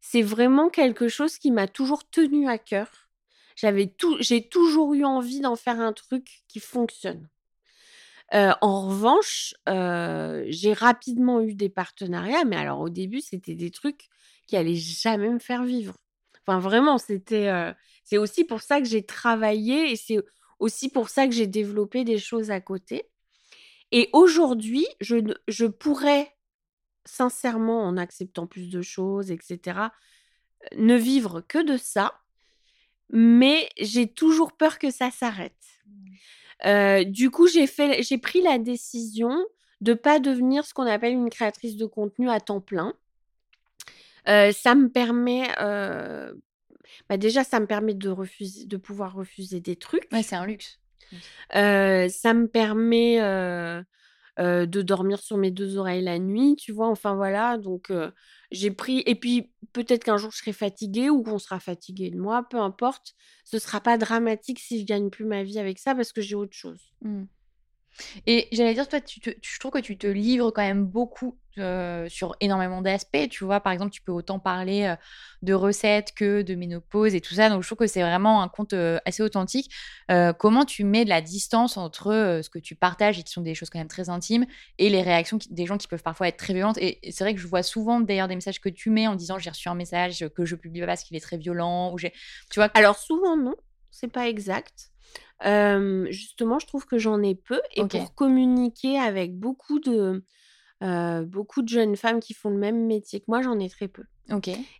c'est vraiment quelque chose qui m'a toujours tenu à cœur j'avais tout, j'ai toujours eu envie d'en faire un truc qui fonctionne. en revanche, j'ai rapidement eu des partenariats, mais alors au début, c'était des trucs qui allaient jamais me faire vivre. Enfin, vraiment, c'était. c'est aussi pour ça que j'ai travaillé et c'est aussi pour ça que j'ai développé des choses à côté. Et aujourd'hui, je, je pourrais, sincèrement, en acceptant plus de choses, etc., ne vivre que de ça mais j'ai toujours peur que ça s'arrête. Mmh. du coup, j'ai fait j'ai pris la décision de pas devenir ce qu'on appelle une créatrice de contenu à temps plein. ça me permet, bah, déjà, ça me permet de refuser de pouvoir refuser des trucs. Ouais, c'est un luxe. ça me permet, de dormir sur mes deux oreilles la nuit, tu vois? Enfin voilà, donc j'ai pris et puis peut-être qu'un jour je serai fatiguée ou qu'on sera fatigué de moi, peu importe. Ce sera pas dramatique si je gagne plus ma vie avec ça parce que j'ai autre chose. Mmh. Et j'allais dire, toi, tu je trouve que tu te livres quand même beaucoup sur énormément d'aspects. Tu vois, par exemple, tu peux autant parler de recettes que de ménopause et tout ça. Donc, je trouve que c'est vraiment un compte assez authentique. comment tu mets de la distance entre ce que tu partages et qui sont des choses quand même très intimes et les réactions des gens qui peuvent parfois être très violentes? Et, c'est vrai que je vois souvent d'ailleurs des messages que tu mets en disant j'ai reçu un message que je publie pas parce qu'il est très violent ou tu vois? Alors souvent non, c'est pas exact justement, je trouve que j'en ai peu et pour communiquer avec beaucoup de, beaucoup de jeunes femmes qui font le même métier que moi, j'en ai très peu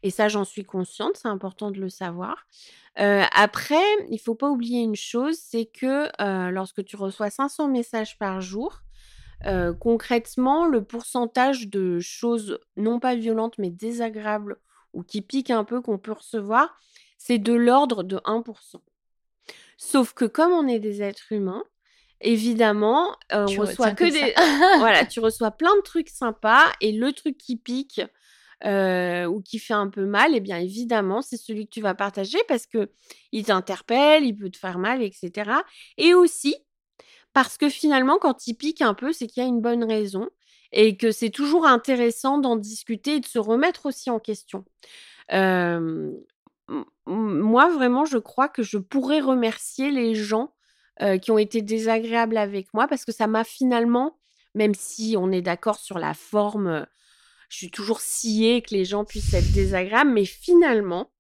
et ça, j'en suis consciente, c'est important de le savoir. après, il faut pas oublier une chose, c'est que, lorsque tu reçois 500 messages par jour, concrètement, le pourcentage de choses non pas violentes, mais désagréables ou qui piquent un peu qu'on peut recevoir, c'est de l'ordre de 1 Sauf que comme on est des êtres humains, évidemment, on reçoit que, des voilà, tu reçois plein de trucs sympas et le truc qui pique ou qui fait un peu mal, eh bien évidemment, c'est celui que tu vas partager parce que il t'interpelle, il peut te faire mal, etc. Et aussi parce que finalement, quand il pique un peu, c'est qu'il y a une bonne raison et que c'est toujours intéressant d'en discuter et de se remettre aussi en question moi, vraiment, je crois que je pourrais remercier les gens, qui ont été désagréables avec moi parce que ça m'a finalement même si on est d'accord sur la forme, je suis toujours sciée que les gens puissent être désagréables, mais finalement,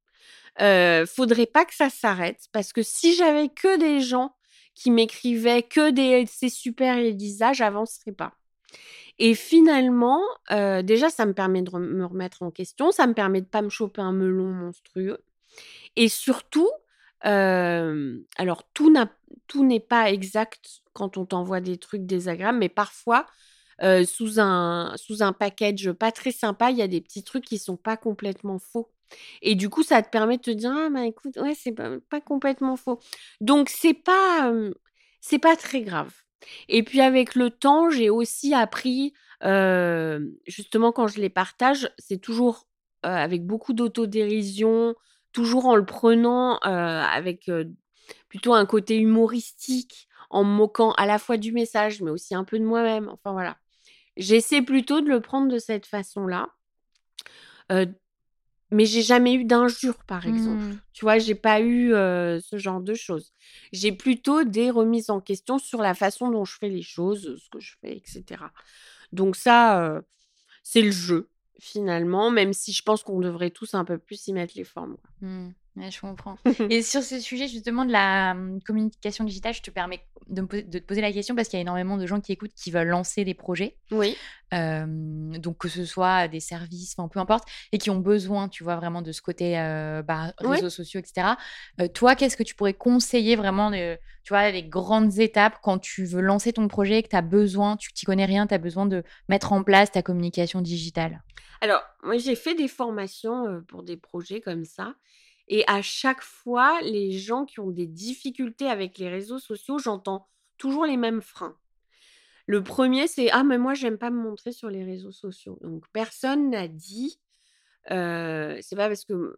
euh, faudrait pas que ça s'arrête parce que si j'avais que des gens qui m'écrivaient que des «C'est super Elisa», j'avancerais pas. Et finalement, déjà ça me permet de me remettre en question, ça me permet de pas me choper un melon monstrueux et surtout, alors tout n'est pas exact quand on t'envoie des trucs désagréables, mais parfois, sous un sous un package pas très sympa, il y a des petits trucs qui sont pas complètement faux et du coup, ça te permet de te dire: «Ah bah écoute, ouais, c'est pas complètement faux». Donc c'est pas, pas très grave et puis avec le temps, j'ai aussi appris, justement quand je les partage, c'est toujours, avec beaucoup d'autodérision, toujours en le prenant avec plutôt un côté humoristique, en me moquant à la fois du message, mais aussi un peu de moi-même. Enfin voilà. J'essaie plutôt de le prendre de cette façon-là. mais j'ai jamais eu d'injures, par exemple. Mmh. Tu vois, j'ai pas eu ce genre de choses. J'ai plutôt des remises en question sur la façon dont je fais les choses, ce que je fais, etc. Donc ça, c'est le jeu finalement, même si je pense qu'on devrait tous un peu plus y mettre les formes. Mmh. je comprends. et sur ce sujet justement de la mmh, communication digitale, je te permets de, me de te poser la question parce qu'il y a énormément de gens qui écoutent qui veulent lancer des projets. Oui. donc que ce soit des services, enfin peu importe, et qui ont besoin, tu vois, vraiment de ce côté bah, réseaux sociaux, etc. toi, qu'est-ce que tu pourrais conseiller vraiment, de, tu vois, les grandes étapes quand tu veux lancer ton projet, que tu as besoin, tu t'y connais rien, tu as besoin de mettre en place ta communication digitale? Alors, moi, j'ai fait des formations pour des projets comme ça. Et à chaque fois, les gens qui ont des difficultés avec les réseaux sociaux, j'entends toujours les mêmes freins. Le premier, c'est Ah, mais moi, j'aime pas me montrer sur les réseaux sociaux. Donc, personne n'a dit. c'est pas parce que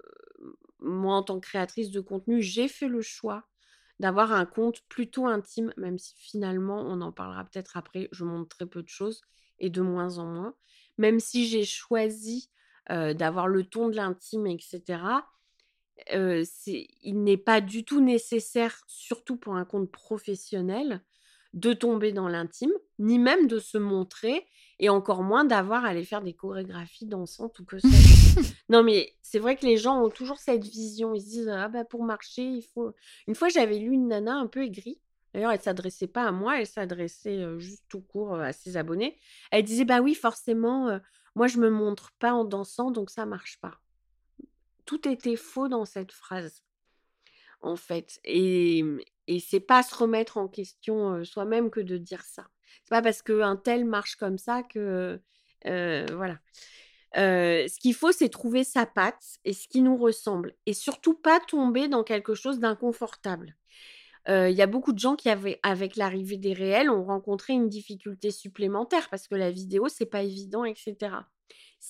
moi, en tant que créatrice de contenu, j'ai fait le choix d'avoir un compte plutôt intime, même si finalement, on en parlera peut-être après, je montre très peu de choses et de moins en moins même si j'ai choisi d'avoir le ton de l'intime, etc., il n'est pas du tout nécessaire, surtout pour un compte professionnel, de tomber dans l'intime, ni même de se montrer, et encore moins d'avoir à aller faire des chorégraphies dansantes ou que ça. non, mais c'est vrai que les gens ont toujours cette vision. Ils se disent ah bah pour marcher, il faut. Une fois, j'avais lu une nana un peu aigrie. D'ailleurs, elle s'adressait pas à moi, elle s'adressait juste tout court à ses abonnés. Elle disait bah oui, forcément, moi, je me montre pas en dansant, donc ça marche pas. Tout était faux dans cette phrase. en fait. Et, et c'est pas se remettre en question soi-même que de dire ça. C'est pas parce qu'un tel marche comme ça que. voilà. ce qu'il faut, c'est trouver sa patte et ce qui nous ressemble. Et surtout pas tomber dans quelque chose d'inconfortable. Il y a beaucoup de gens qui, avec l'arrivée des réels, ont rencontré une difficulté supplémentaire parce que la vidéo, c'est pas évident, etc.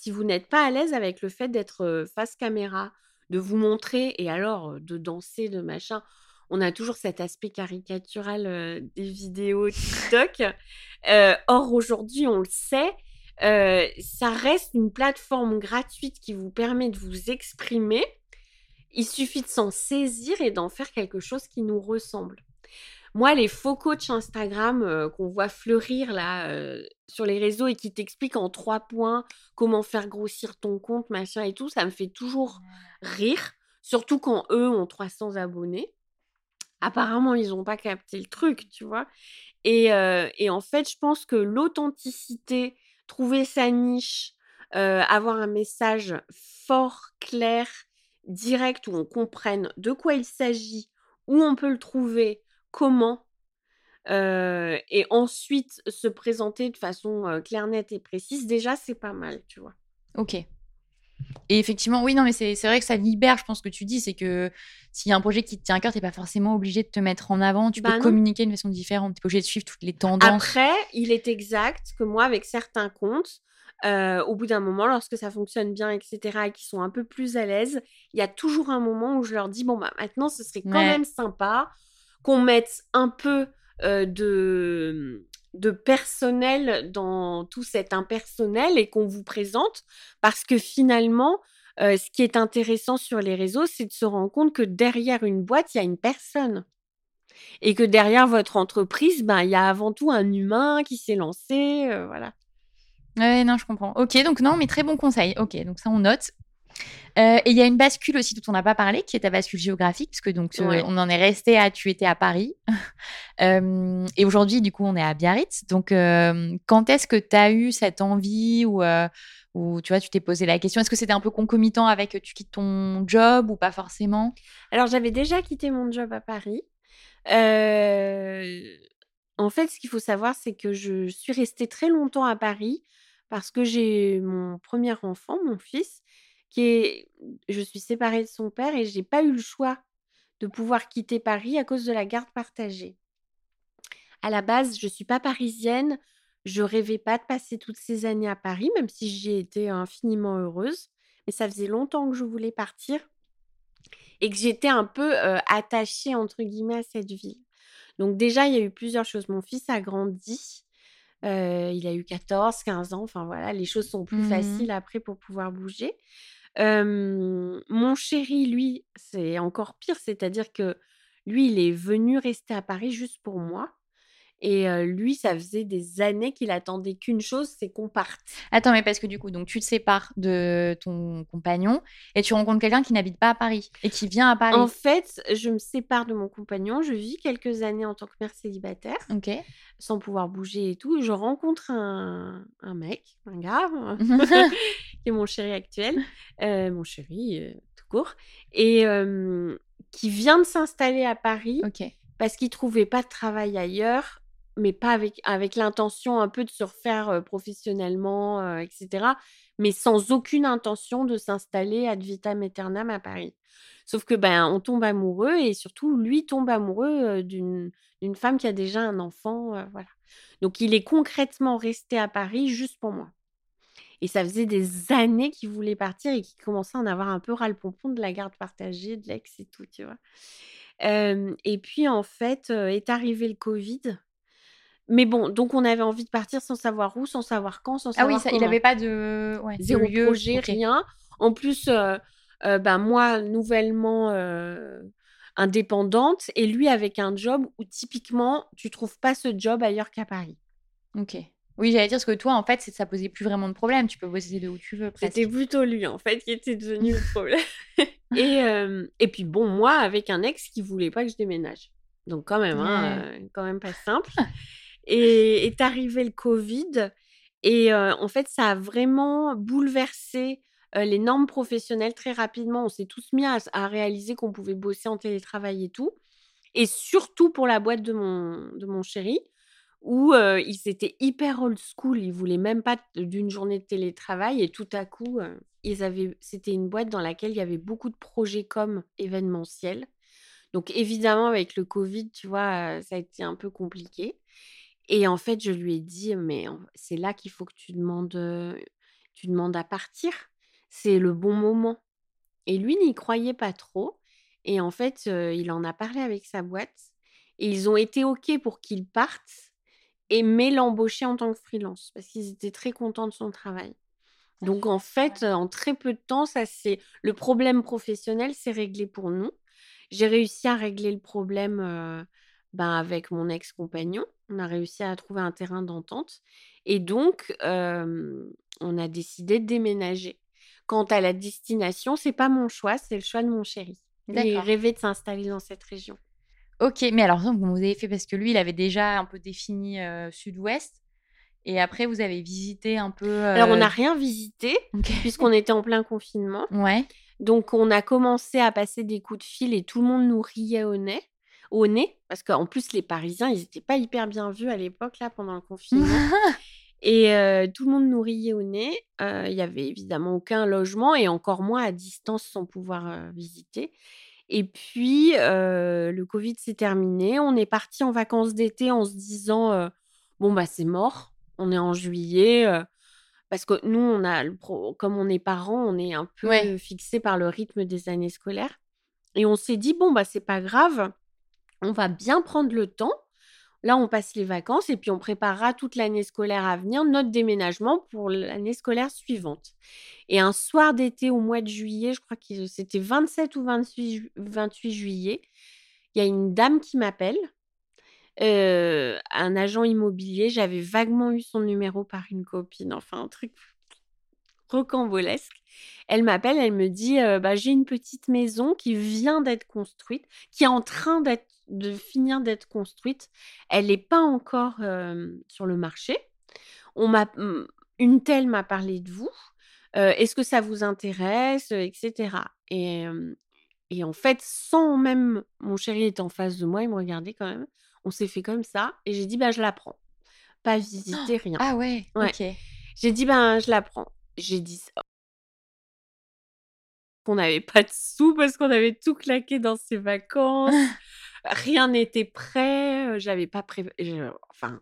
Si vous n'êtes pas à l'aise avec le fait d'être face caméra, de vous montrer et alors de danser, de machin, on a toujours cet aspect caricatural des vidéos TikTok. or, aujourd'hui, on le sait, ça reste une plateforme gratuite qui vous permet de vous exprimer. Il suffit de s'en saisir et d'en faire quelque chose qui nous ressemble. Moi, les faux coachs Instagram qu'on voit fleurir là sur les réseaux et qui t'expliquent en trois points comment faire grossir ton compte, machin et tout, ça me fait toujours rire. Surtout quand eux ont 300 abonnés. Apparemment, ils n'ont pas capté le truc, tu vois? Et, en fait, je pense que l'authenticité, trouver sa niche, avoir un message fort, clair, direct, où on comprenne de quoi il s'agit, où on peut le trouver, comment, et ensuite se présenter de façon claire, nette et précise, déjà, c'est pas mal, tu vois. Ok. Et effectivement, oui, non, mais c'est vrai que ça libère, je pense, que tu dis, c'est que s'il y a un projet qui te tient à cœur, tu n'es pas forcément obligé de te mettre en avant, tu peux bah communiquer d'une façon différente, tu n'es pas obligé de suivre toutes les tendances. Après, il est exact que moi, avec certains comptes, au bout d'un moment, lorsque ça fonctionne bien, etc., et qu'ils sont un peu plus à l'aise, il y a toujours un moment où je leur dis, bon, bah maintenant, ce serait quand même sympa qu'on mette un peu de, de personnel dans tout cet impersonnel et qu'on vous présente parce que finalement, ce qui est intéressant sur les réseaux, c'est de se rendre compte que derrière une boîte, il y a une personne. Et que derrière votre entreprise, ben, il y a avant tout un humain qui s'est lancé. voilà. Ouais, non, je comprends. Ok, donc non, mais très bon conseil. Ok, donc ça, on note. Euh, et il y a une bascule aussi dont on n'a pas parlé, qui est ta bascule géographique, puisque donc euh, on en est resté à tu étais à Paris. Euh, et aujourd'hui, du coup, on est à Biarritz. Donc, quand est-ce que tu as eu cette envie ou, ou tu vois, tu t'es posé la question? Est-ce que c'était un peu concomitant avec tu quittes ton job ou pas forcément? Alors, j'avais déjà quitté mon job à Paris. En fait, ce qu'il faut savoir, c'est que je suis restée très longtemps à Paris parce que j'ai mon premier enfant, mon fils, qui est je suis séparée de son père et j'ai pas eu le choix de pouvoir quitter Paris à cause de la garde partagée. À la base, je suis pas parisienne, je rêvais pas de passer toutes ces années à Paris, même si j'y étais infiniment heureuse, mais ça faisait longtemps que je voulais partir et que j'étais un peu attachée entre guillemets à cette ville. Donc déjà, il y a eu plusieurs choses. Mon fils a grandi, il a eu 14, 15 ans, enfin voilà, les choses sont plus mmh faciles après pour pouvoir bouger mon chéri, lui, c'est encore pire, c'est-à-dire que lui, il est venu rester à Paris juste pour moi. Et lui, ça faisait des années qu'il attendait qu'une chose, c'est qu'on parte. Attends, mais parce que du coup, donc tu te sépares de ton compagnon et tu rencontres quelqu'un qui n'habite pas à Paris et qui vient à Paris. En fait, je me sépare de mon compagnon, je vis quelques années en tant que mère célibataire, sans pouvoir bouger et tout, et je rencontre un, un mec, un gars, qui est mon chéri actuel, mon chéri tout court, et qui vient de s'installer à Paris. Parce qu'il trouvait pas de travail ailleurs mais pas avec, avec l'intention un peu de se refaire professionnellement, etc., mais sans aucune intention de s'installer ad vitam aeternam à Paris. Sauf que ben on tombe amoureux et surtout lui tombe amoureux d'une femme qui a déjà un enfant, voilà. Donc il est concrètement resté à Paris juste pour moi. Et ça faisait des années qu'il voulait partir et qu'il commençait à en avoir un peu ras le pompon de la garde partagée, de l'ex et tout, tu vois. et puis en fait est arrivé le Covid mais bon, donc on avait envie de partir sans savoir où, sans savoir quand, sans savoir Ah oui, il n'avait pas de ouais, zéro projet, rien. En plus, euh, ben moi nouvellement indépendante et lui avec un job où typiquement tu trouves pas ce job ailleurs qu'à Paris. Ok. Oui, j'allais dire parce que toi, en fait, ça posait plus vraiment de problème. Tu peux bosser de où tu veux. C'était plutôt lui, en fait, qui était devenu le problème. et, et puis bon, moi, avec un ex qui voulait pas que je déménage. Donc quand même, hein, quand même pas simple. Et est arrivé le Covid. Et en fait, ça a vraiment bouleversé euh, les normes professionnelles très rapidement. On s'est tous mis à, à réaliser qu'on pouvait bosser en télétravail et tout. Et surtout pour la boîte de mon, de mon chéri, où ils étaient hyper old school. Ils voulaient même pas d'une journée de télétravail. Et tout à coup, ils avaient, c'était une boîte dans laquelle il y avait beaucoup de projets comme événementiels. Donc évidemment, avec le Covid, tu vois, ça a été un peu compliqué. Et en fait, je lui ai dit, mais c'est là qu'il faut que tu demandes, tu demandes à partir. C'est le bon moment. Et lui n'y croyait pas trop. Et en fait, il en a parlé avec sa boîte. Et ils ont été OK pour qu'il parte, mais l'embaucher en tant que freelance, parce qu'ils étaient très contents de son travail. Donc en fait, en très peu de temps, ça c'est le problème professionnel s'est réglé pour nous. J'ai réussi à régler le problème euh, ben, avec mon ex-compagnon. On a réussi à trouver un terrain d'entente. Et donc, euh, on a décidé de déménager. Quant à la destination, c'est pas mon choix, c'est le choix de mon chéri. Il rêvait de s'installer dans cette région. Ok, mais alors, vous avez fait parce que lui, il avait déjà un peu défini euh, sud-ouest. Et après, vous avez visité un peu. Alors, on n'a rien visité, puisqu'on était en plein confinement. Ouais. Donc, on a commencé à passer des coups de fil et tout le monde nous riait au nez. Au nez, parce qu'en plus, les Parisiens, ils n'étaient pas hyper bien vus à l'époque, là, pendant le confinement. Et euh, tout le monde nous riait au nez. Euh, Il y avait évidemment aucun logement et encore moins à distance sans pouvoir visiter. Et puis, euh, le Covid s'est terminé. On est parti en vacances d'été en se disant euh, bon, bah, c'est mort. On est en juillet. euh, parce que nous, on a le pro- comme on est parents, on est un peu Ouais. fixé par le rythme des années scolaires. Et on s'est dit bon, bah, c'est pas grave. On va bien prendre le temps. Là, on passe les vacances et puis on préparera toute l'année scolaire à venir, notre déménagement pour l'année scolaire suivante. Et un soir d'été au mois de juillet, je crois que c'était 27 ou 28, ju- 28 juillet, il y a une dame qui m'appelle, euh, un agent immobilier. J'avais vaguement eu son numéro par une copine, enfin un truc rocambolesque. Elle m'appelle, elle me dit euh, bah, J'ai une petite maison qui vient d'être construite, qui est en train d'être, de finir d'être construite. Elle n'est pas encore euh, sur le marché. On m'a, hum, une telle m'a parlé de vous. Euh, Est-ce que ça vous intéresse Etc. Et, et en fait, sans même mon chéri est en face de moi, il me regardait quand même. On s'est fait comme ça et j'ai dit bah je la prends. Pas visiter rien. Ah ouais, Ouais. ok. J'ai dit, ben, je la prends. J'ai dit ça. Qu'on n'avait pas de sous parce qu'on avait tout claqué dans ses vacances. Rien n'était prêt. J'avais pas prévu. Enfin.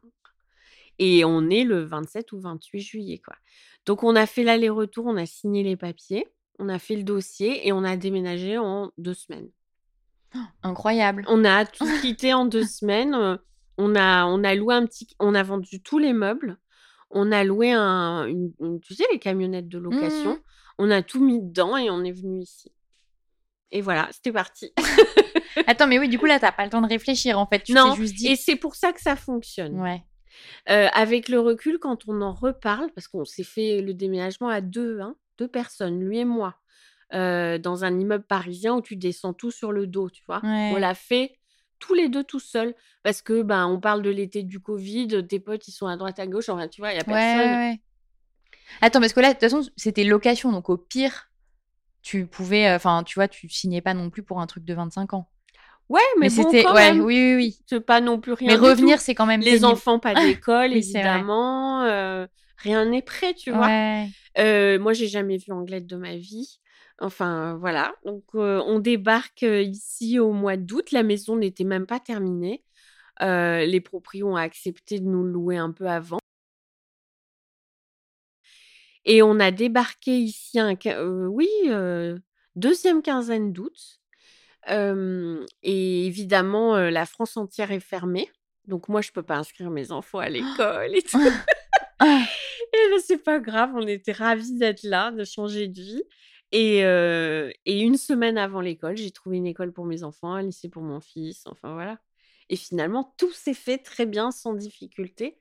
Et on est le 27 ou 28 juillet, quoi. Donc, on a fait l'aller-retour, on a signé les papiers, on a fait le dossier et on a déménagé en deux semaines. Incroyable. On a tout quitté en deux semaines. On a, on a loué un petit, on a vendu tous les meubles. On a loué un, une, une- tu sais, les camionnettes de location. Mhm. On a tout mis dedans et on est venu ici. Et voilà, c'était parti. Attends, mais oui, du coup, là, t'as pas le temps de réfléchir, en fait. Tu non, juste dit. et c'est pour ça que ça fonctionne. Ouais. Euh, avec le recul, quand on en reparle, parce qu'on s'est fait le déménagement à deux, hein, deux personnes, lui et moi, euh, dans un immeuble parisien où tu descends tout sur le dos, tu vois. On l'a fait tous les deux tout seuls parce que ben on parle de l'été du Covid, tes potes ils sont à droite à gauche, enfin tu vois, il y a personne. ouais, ouais. Attends, parce que là, de toute façon, c'était location, donc au pire, tu pouvais, euh, enfin, tu vois, tu signais pas non plus pour un truc de 25 ans. Ouais, mais, bon, c'était, quand ouais, même, oui, oui, oui. c'est pas non plus rien. Mais revenir, c'est quand même les pénible. enfants pas d'école Oui, évidemment, euh, rien n'est prêt, tu vois. Euh, moi, j'ai jamais vu Anglette de ma vie. Enfin, voilà. Donc, euh, on débarque euh, ici au mois d'août. La maison n'était même pas terminée. Les proprios ont accepté de nous louer un peu avant. Et on a débarqué ici, un, oui, deuxième quinzaine d'août. Euh, et évidemment, euh, la France entière est fermée. Donc, moi, je peux pas inscrire mes enfants à l'école et tout. Et ben, c'est pas grave, on était ravis d'être là, de changer de vie. Et, euh, et une semaine avant l'école, j'ai trouvé une école pour mes enfants, un lycée pour mon fils, enfin voilà. Et finalement, tout s'est fait très bien, sans difficulté.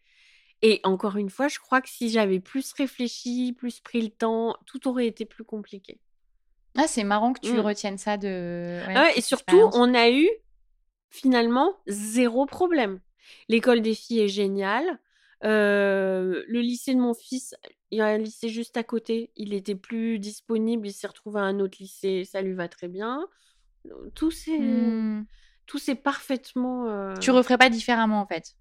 Et encore une fois, je crois que si j'avais plus réfléchi, plus pris le temps, tout aurait été plus compliqué. Ah, c'est marrant que tu Mm. retiennes ça de. ouais, Ah ouais, et surtout, on a eu finalement zéro problème. L'école des filles est géniale. le lycée de mon fils, il y a un lycée juste à côté. Il était plus disponible. Il s'est retrouvé à un autre lycée. Ça lui va très bien. Tout s'est, Mmh. tout s'est parfaitement. Tu referais pas différemment en fait?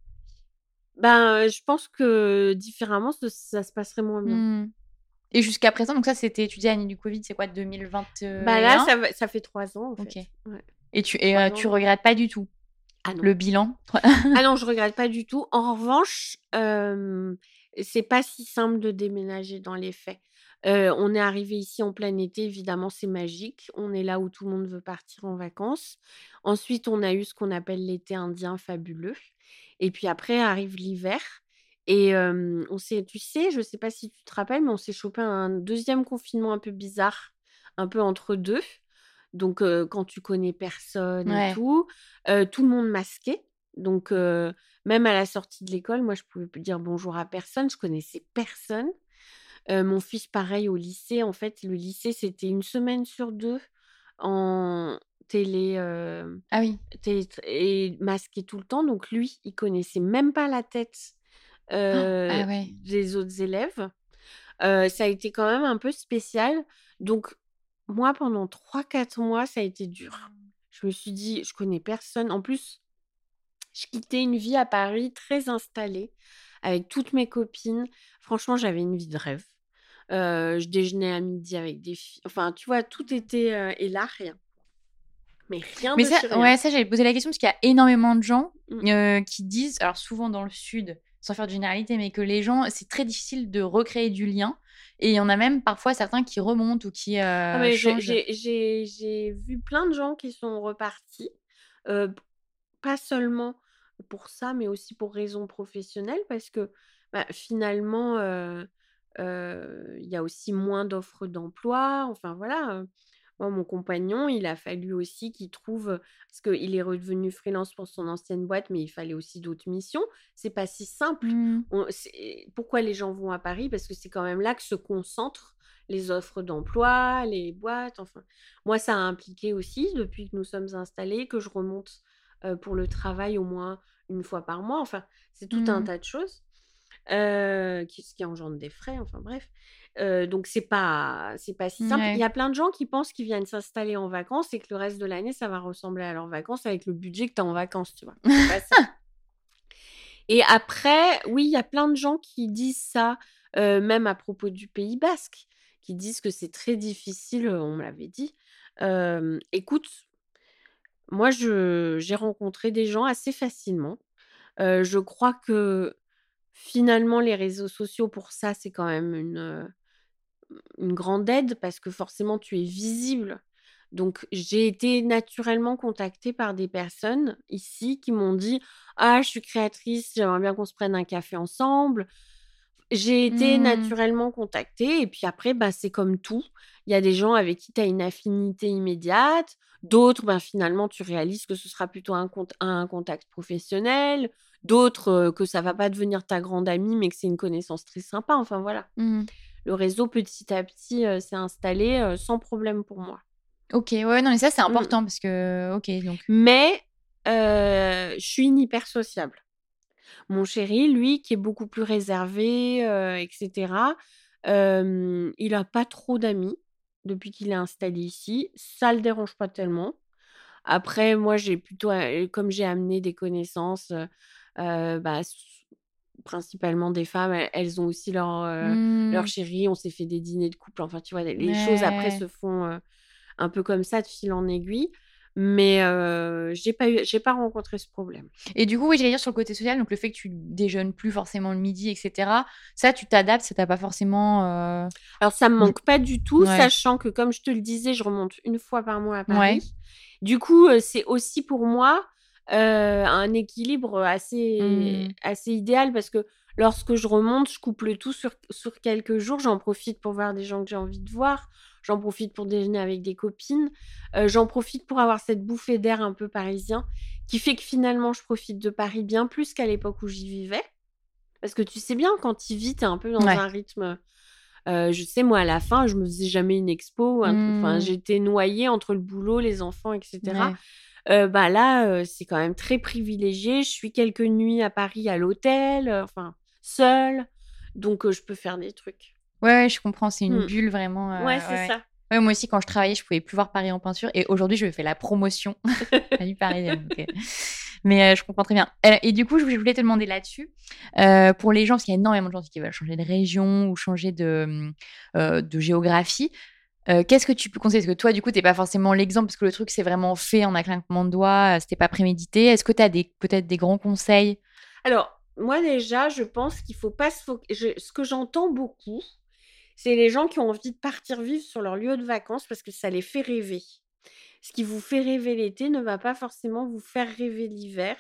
Ben, je pense que différemment, ça, ça se passerait moins bien. Mmh. Et jusqu'à présent, donc ça, c'était étudié à l'année du Covid, c'est quoi, 2021 Bah là, ça, ça fait trois ans, en fait. Ouais. Et tu, et, euh, tu regrettes pas du tout? Ah non. le bilan? Ah non, je regrette pas du tout. En revanche, euh, c'est pas si simple de déménager dans les faits. Euh, on est arrivé ici en plein été, évidemment, c'est magique. On est là où tout le monde veut partir en vacances. Ensuite, on a eu ce qu'on appelle l'été indien fabuleux. Et puis après arrive l'hiver. Et euh, on s'est, tu sais, je sais pas si tu te rappelles, mais on s'est chopé un deuxième confinement un peu bizarre, un peu entre deux. Donc, euh, quand tu connais personne et tout, euh, tout le monde masqué. Donc, même à la sortie de l'école, moi, je pouvais plus dire bonjour à personne. Je connaissais personne. Mon fils, pareil, au lycée. En fait, le lycée, c'était une semaine sur deux en télé, Ah oui. télé- et masqué tout le temps. Donc, lui, il connaissait même pas la tête euh, Ah ouais. des autres élèves. Euh, ça a été quand même un peu spécial. Donc, moi, pendant 3-4 mois, ça a été dur. Je me suis dit, je connais personne. En plus, je quittais une vie à Paris très installée, avec toutes mes copines. Franchement, j'avais une vie de rêve. Euh, je déjeunais à midi avec des filles. Enfin, tu vois, tout était... euh, et là, rien. Mais rien Mais de ça, rien. ouais, ça j'avais posé la question parce qu'il y a énormément de gens Mm. euh, qui disent, alors souvent dans le sud, sans faire de généralité, mais que les gens, c'est très difficile de recréer du lien. Et il y en a même parfois certains qui remontent ou qui euh, Ah, j'ai- vu plein de gens qui sont repartis, euh, pas seulement pour ça, mais aussi pour raisons professionnelles, parce que bah, finalement, euh, euh, il y a aussi moins d'offres d'emploi. Enfin voilà, moi, mon compagnon, il a fallu aussi qu'il trouve, parce qu'il est redevenu freelance pour son ancienne boîte, mais il fallait aussi d'autres missions. C'est pas si simple. Mm. On- c'est- pourquoi les gens vont à Paris? Parce que c'est quand même là que se concentrent les offres d'emploi, les boîtes. Enfin, moi, ça a impliqué aussi, depuis que nous sommes installés, que je remonte euh, pour le travail au moins une fois par mois. Enfin, c'est tout un Mhm. tas de choses euh, qui, ce qui engendre des frais. Enfin, bref. Euh, donc, c'est pas, c'est pas si simple. Ouais. Il y a plein de gens qui pensent qu'ils viennent s'installer en vacances et que le reste de l'année, ça va ressembler à leurs vacances avec le budget que tu as en vacances, tu vois. Pas ça. Et après, oui, il y a plein de gens qui disent ça, euh, même à propos du Pays Basque, qui disent que c'est très difficile, on me l'avait dit. Euh, écoute, moi, je, j'ai rencontré des gens assez facilement. Je crois que finalement, les réseaux sociaux, pour ça, c'est quand même une, une grande aide parce que forcément, tu es visible. Donc, j'ai été naturellement contactée par des personnes ici qui m'ont dit Ah, je suis créatrice, j'aimerais bien qu'on se prenne un café ensemble. J'ai été Mm. naturellement contactée et puis après, bah, c'est comme tout. Il y a des gens avec qui tu as une affinité immédiate, d'autres, ben, finalement, tu réalises que ce sera plutôt un, cont- un contact professionnel, d'autres euh, que ça va pas devenir ta grande amie, mais que c'est une connaissance très sympa. Enfin voilà, Mm. Le réseau petit à petit euh, s'est installé euh, sans problème pour moi. Ok, ouais, non, mais ça c'est Mm. important parce que, ok, donc. Mais euh, je suis une hyper sociable. Mon chéri, lui, qui est beaucoup plus réservé, etc., il n'a pas trop d'amis depuis qu'il est installé ici. Ça le dérange pas tellement. Après, moi, j'ai plutôt, comme j'ai amené des connaissances, euh, bah, principalement des femmes, elles, ont aussi leur, euh, leur Mm. chéri. On s'est fait des dîners de couple. Enfin, tu vois, les choses après se font euh, un peu comme ça, de fil en aiguille. Mais euh, j'ai pas eu, j'ai pas rencontré ce problème. Et du coup, oui, j'allais dire sur le côté social, donc le fait que tu déjeunes plus forcément le midi, etc. Ça, tu t'adaptes, ça t'a pas forcément. euh, Alors, ça me manque pas du tout, Ouais. sachant que, comme je te le disais, je remonte une fois par mois à Paris. Ouais. Du coup, c'est aussi pour moi euh, un équilibre assez, Mm. assez idéal parce que lorsque je remonte, je coupe le tout sur, sur quelques jours. J'en profite pour voir des gens que j'ai envie de voir. J'en profite pour déjeuner avec des copines. Euh, J'en profite pour avoir cette bouffée d'air un peu parisien qui fait que finalement, je profite de Paris bien plus qu'à l'époque où j'y vivais. Parce que tu sais bien, quand tu vis, tu es un peu dans Ouais. un rythme. euh, je sais, moi, à la fin, je me faisais jamais une expo. Enfin, Mm. j'étais noyée entre le boulot, les enfants, etc. Ouais. Euh, bah là, euh, c'est quand même très privilégié. Je suis quelques nuits à Paris à l'hôtel. euh, Enfin, seule. Donc, je peux faire des trucs. Ouais, je comprends. C'est une Mmh. bulle vraiment. ouais, c'est ça. Ouais, moi aussi, quand je travaillais, je pouvais plus voir Paris en peinture. Et aujourd'hui, je fais la promotion à parisienne. donc, Mais je comprends très bien. Et du coup, je voulais te demander là-dessus, euh, pour les gens, parce qu'il y a énormément de gens qui veulent changer de région ou changer de, euh, de géographie, euh, qu'est-ce que tu peux conseiller? Parce que toi, du coup, tu n'es pas forcément l'exemple, parce que le truc, c'est vraiment fait en un claquement de doigts, euh, c'était pas prémédité. Est-ce que tu as peut-être des grands conseils? Alors, moi déjà, je pense qu'il faut pas se focaliser. Ce que j'entends beaucoup, c'est les gens qui ont envie de partir vivre sur leur lieu de vacances parce que ça les fait rêver. Ce qui vous fait rêver l'été ne va pas forcément vous faire rêver l'hiver.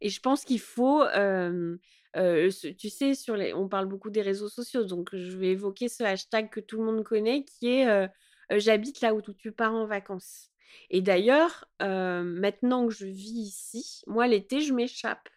Et je pense qu'il faut, euh, tu sais, sur les, on parle beaucoup des réseaux sociaux, donc je vais évoquer ce hashtag que tout le monde connaît, qui est j'habite là où tu pars en vacances. Et d'ailleurs, maintenant que je vis ici, moi l'été, je m'échappe.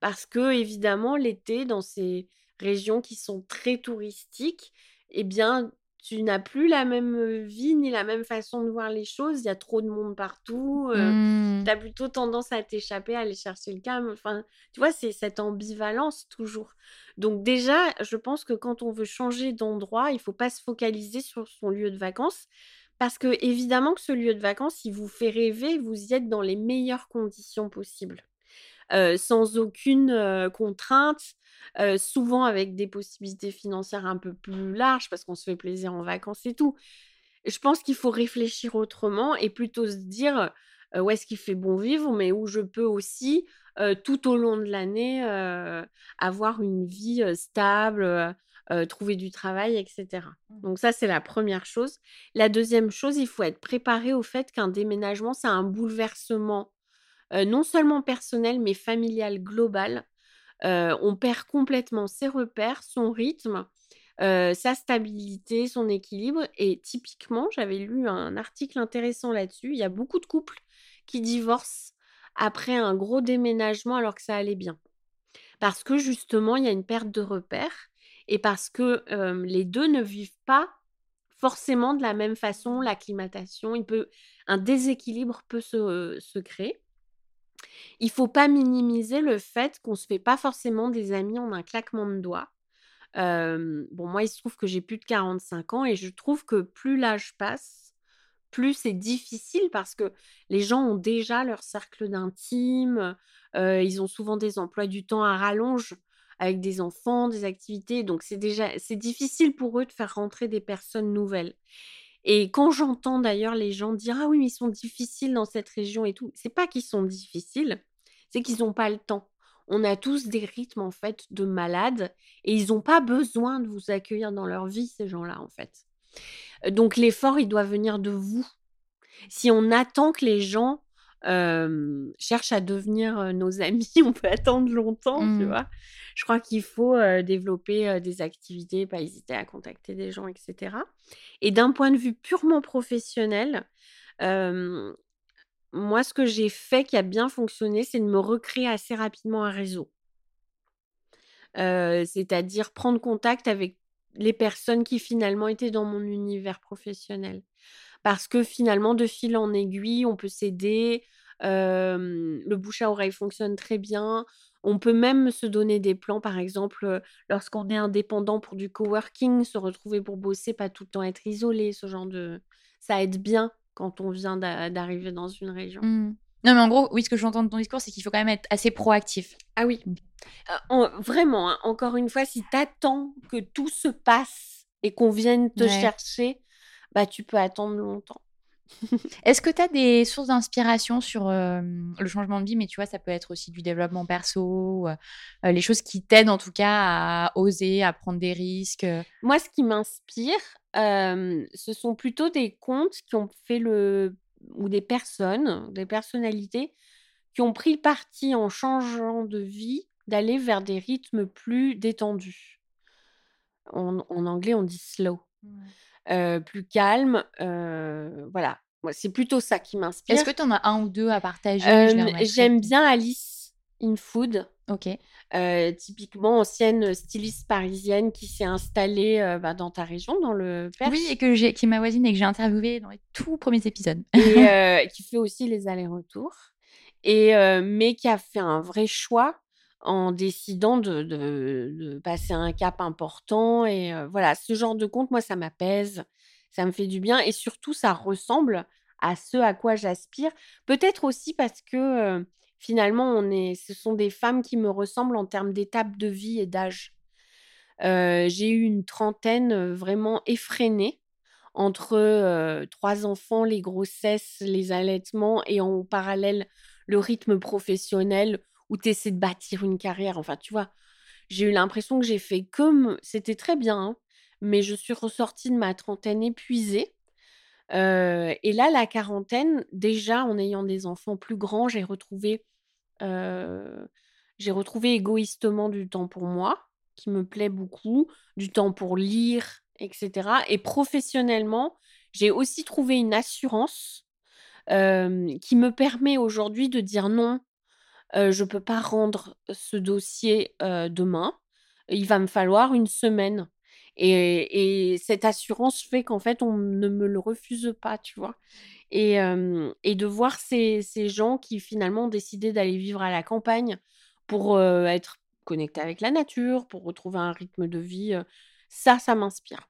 Parce que, évidemment, l'été, dans ces régions qui sont très touristiques, eh bien, tu n'as plus la même vie ni la même façon de voir les choses. Il y a trop de monde partout. euh, tu as plutôt tendance à t'échapper, à aller chercher le calme. Enfin, tu vois, c'est cette ambivalence toujours. Donc déjà, je pense que quand on veut changer d'endroit, il faut pas se focaliser sur son lieu de vacances. Parce que, évidemment, que ce lieu de vacances, il vous fait rêver, vous y êtes dans les meilleures conditions possibles euh, sans aucune euh, contrainte, euh, souvent avec des possibilités financières un peu plus larges parce qu'on se fait plaisir en vacances et tout. Je pense qu'il faut réfléchir autrement et plutôt se dire où est-ce qu'il fait bon vivre, mais où je peux aussi tout au long de l'année avoir une vie stable, trouver du travail, etc. Donc ça, c'est la première chose. La deuxième chose, il faut être préparé au fait qu'un déménagement, c'est un bouleversement euh, non seulement personnel, mais familial global. Euh, on perd complètement ses repères, son rythme, euh, sa stabilité, son équilibre. Et typiquement, j'avais lu un article intéressant là-dessus. Il y a beaucoup de couples qui divorcent après un gros déménagement alors que ça allait bien. Parce que justement, il y a une perte de repères et parce que les deux ne vivent pas forcément de la même façon l'acclimatation. Un déséquilibre peut se créer. Il faut pas minimiser le fait qu'on se fait pas forcément des amis en un claquement de doigts. Bon, moi, il se trouve que j'ai plus de 45 ans et je trouve que plus l'âge passe, plus c'est difficile parce que les gens ont déjà leur cercle d'intime, ils ont souvent des emplois du temps à rallonge avec des enfants, des activités, donc c'est déjà c'est difficile pour eux de faire rentrer des personnes nouvelles. Et quand j'entends d'ailleurs les gens dire ah oui mais ils sont difficiles dans cette région et tout, c'est pas qu'ils sont difficiles, c'est qu'ils n'ont pas le temps. On a tous des rythmes en fait de malades et ils n'ont pas besoin de vous accueillir dans leur vie ces gens-là en fait. Donc l'effort il doit venir de vous. Si on attend que les gens euh, cherchent à devenir nos amis, on peut attendre longtemps, tu Mm. vois? Je crois qu'il faut euh, développer euh, des activités, pas hésiter à contacter des gens, etc. Et d'un point de vue purement professionnel, moi, ce que j'ai fait qui a bien fonctionné, c'est de me recréer assez rapidement un réseau. C'est-à-dire prendre contact avec les personnes qui finalement étaient dans mon univers professionnel. Parce que finalement, de fil en aiguille, on peut s'aider. euh, le bouche à oreille fonctionne très bien. On peut même se donner des plans, par exemple, lorsqu'on est indépendant pour du coworking, se retrouver pour bosser, pas tout le temps être isolé, ce genre de... Ça aide bien quand on vient d'a- d'arriver dans une région. Hmm. Non, mais en gros, oui, ce que j'entends de ton discours, c'est qu'il faut quand même être assez proactif. Ah oui. Euh, en- vraiment, hein, encore une fois, si t'attends que tout se passe et qu'on vienne te Ouais. chercher, bah tu peux attendre longtemps. Est-ce que tu as des sources d'inspiration sur euh, le changement de vie, mais tu vois, ça peut être aussi du développement perso, euh, les choses qui t'aident en tout cas à oser, à prendre des risques. euh. Moi, ce qui m'inspire, euh, ce sont plutôt des contes qui ont fait le... ou des personnes, des personnalités qui ont pris le parti en changeant de vie d'aller vers des rythmes plus détendus. En, en anglais, on dit slow. Euh, plus calme. euh, voilà. Moi, c'est plutôt ça qui m'inspire. Est-ce que tu en as un ou deux à partager Euh. J'aime bien Alice in Food. Ok. Typiquement ancienne styliste parisienne qui s'est installée bah, dans ta région, dans le Perche, Oui, et que j'ai, qui est ma voisine et que j'ai interviewé dans les tout premiers épisodes. et qui fait aussi les allers-retours, et mais qui a fait un vrai choix en décidant de, passer un cap important. Et voilà, ce genre de compte, moi, ça m'apaise, ça me fait du bien et surtout, ça ressemble à ce à quoi j'aspire. Peut-être aussi parce que finalement, on est, ce sont des femmes qui me ressemblent en termes d'étapes de vie et d'âge. J'ai eu une trentaine vraiment effrénée entre trois enfants, les grossesses, les allaitements et en parallèle le rythme professionnel où tu essaies de bâtir une carrière. Enfin, tu vois, j'ai eu l'impression que j'ai fait comme... C'était très bien, hein, mais je suis ressortie de ma trentaine épuisée. Et là, la quarantaine, déjà en ayant des enfants plus grands, j'ai retrouvé, j'ai retrouvé égoïstement du temps pour moi, qui me plaît beaucoup, du temps pour lire, etc. Et professionnellement, j'ai aussi trouvé une assurance qui me permet aujourd'hui de dire non, je ne peux pas rendre ce dossier demain. Il va me falloir une semaine. Et, et cette assurance fait qu'en fait, on ne me le refuse pas, tu vois? Et, et de voir ces, ces, gens qui finalement ont décidé d'aller vivre à la campagne pour être connectés avec la nature, pour retrouver un rythme de vie, ça, ça m'inspire.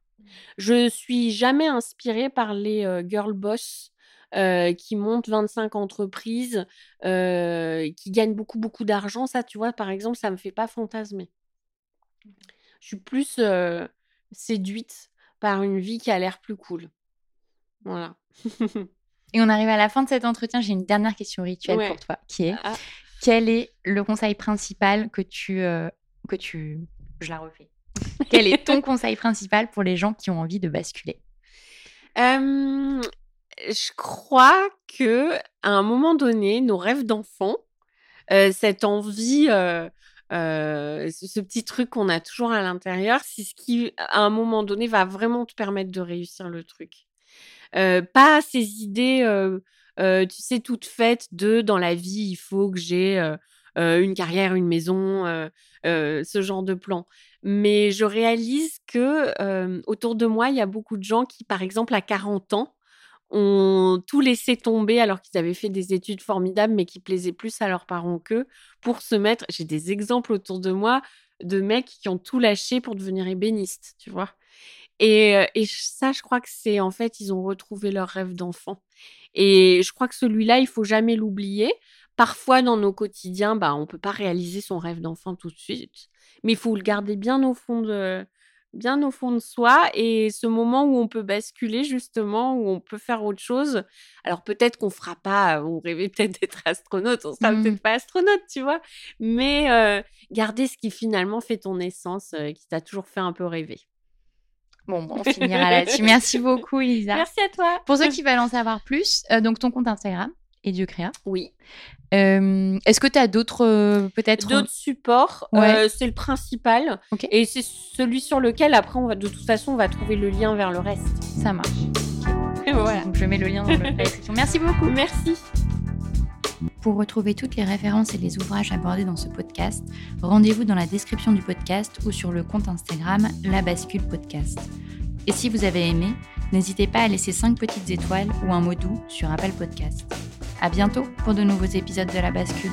Je suis jamais inspirée par les girl boss euh, qui montent 25 entreprises, euh, qui gagnent beaucoup, beaucoup d'argent. Ça, tu vois, par exemple, ça me fait pas fantasmer. Je suis plus euh, séduite par une vie qui a l'air plus cool. Voilà. Et on arrive à la fin de cet entretien. J'ai une dernière question rituelle Ouais. pour toi, qui est Ah. quel est le conseil principal que tu que tu je la refais. quel est ton conseil principal pour les gens qui ont envie de basculer? Euh, je crois que à un moment donné, nos rêves d'enfant, euh, cette envie, euh, euh, ce, petit truc qu'on a toujours à l'intérieur, c'est ce qui, à un moment donné, va vraiment te permettre de réussir le truc. Pas ces idées, tu sais, toutes faites de dans la vie, il faut que j'ai une carrière, une maison, ce genre de plan. Mais je réalise que autour de moi, il y a beaucoup de gens qui, par exemple, à 40 ans, ont tout laissé tomber alors qu'ils avaient fait des études formidables, mais qui plaisaient plus à leurs parents qu'eux, pour se mettre. J'ai des exemples autour de moi de mecs qui ont tout lâché pour devenir ébénistes, tu vois? Et, et ça, je crois que c'est en fait, ils ont retrouvé leur rêve d'enfant. Et je crois que celui-là, il faut jamais l'oublier. Parfois, dans nos quotidiens, bah, on peut pas réaliser son rêve d'enfant tout de suite, mais il faut le garder bien au fond de, bien au fond de soi. Et ce moment où on peut basculer, justement, où on peut faire autre chose. Alors peut-être qu'on fera pas, on rêvait peut-être d'être astronaute, on sera Mhm. peut-être pas astronaute, tu vois. Mais euh, garder ce qui finalement fait ton essence, euh, qui t'a toujours fait un peu rêver. Bon, bon, on finira là-dessus. Merci beaucoup, Elisa. Merci à toi. Pour ceux qui veulent en savoir plus, euh, donc ton compte Instagram, Ediocréa. Oui. Euh, Est-ce que tu as d'autres, euh, peut-être D'autres supports, Ouais. euh, c'est le principal. Ok. Et c'est celui sur lequel, après, on va, de toute façon, on va trouver le lien vers le reste. Ça marche. Et voilà. Donc je mets le lien dans la description. Merci beaucoup. Merci. Pour retrouver toutes les références et les ouvrages abordés dans ce podcast, rendez-vous dans la description du podcast ou sur le compte Instagram La Bascule Podcast. Et si vous avez aimé, n'hésitez pas à laisser 5 petites étoiles ou un mot doux sur Apple Podcast. À bientôt pour de nouveaux épisodes de La Bascule.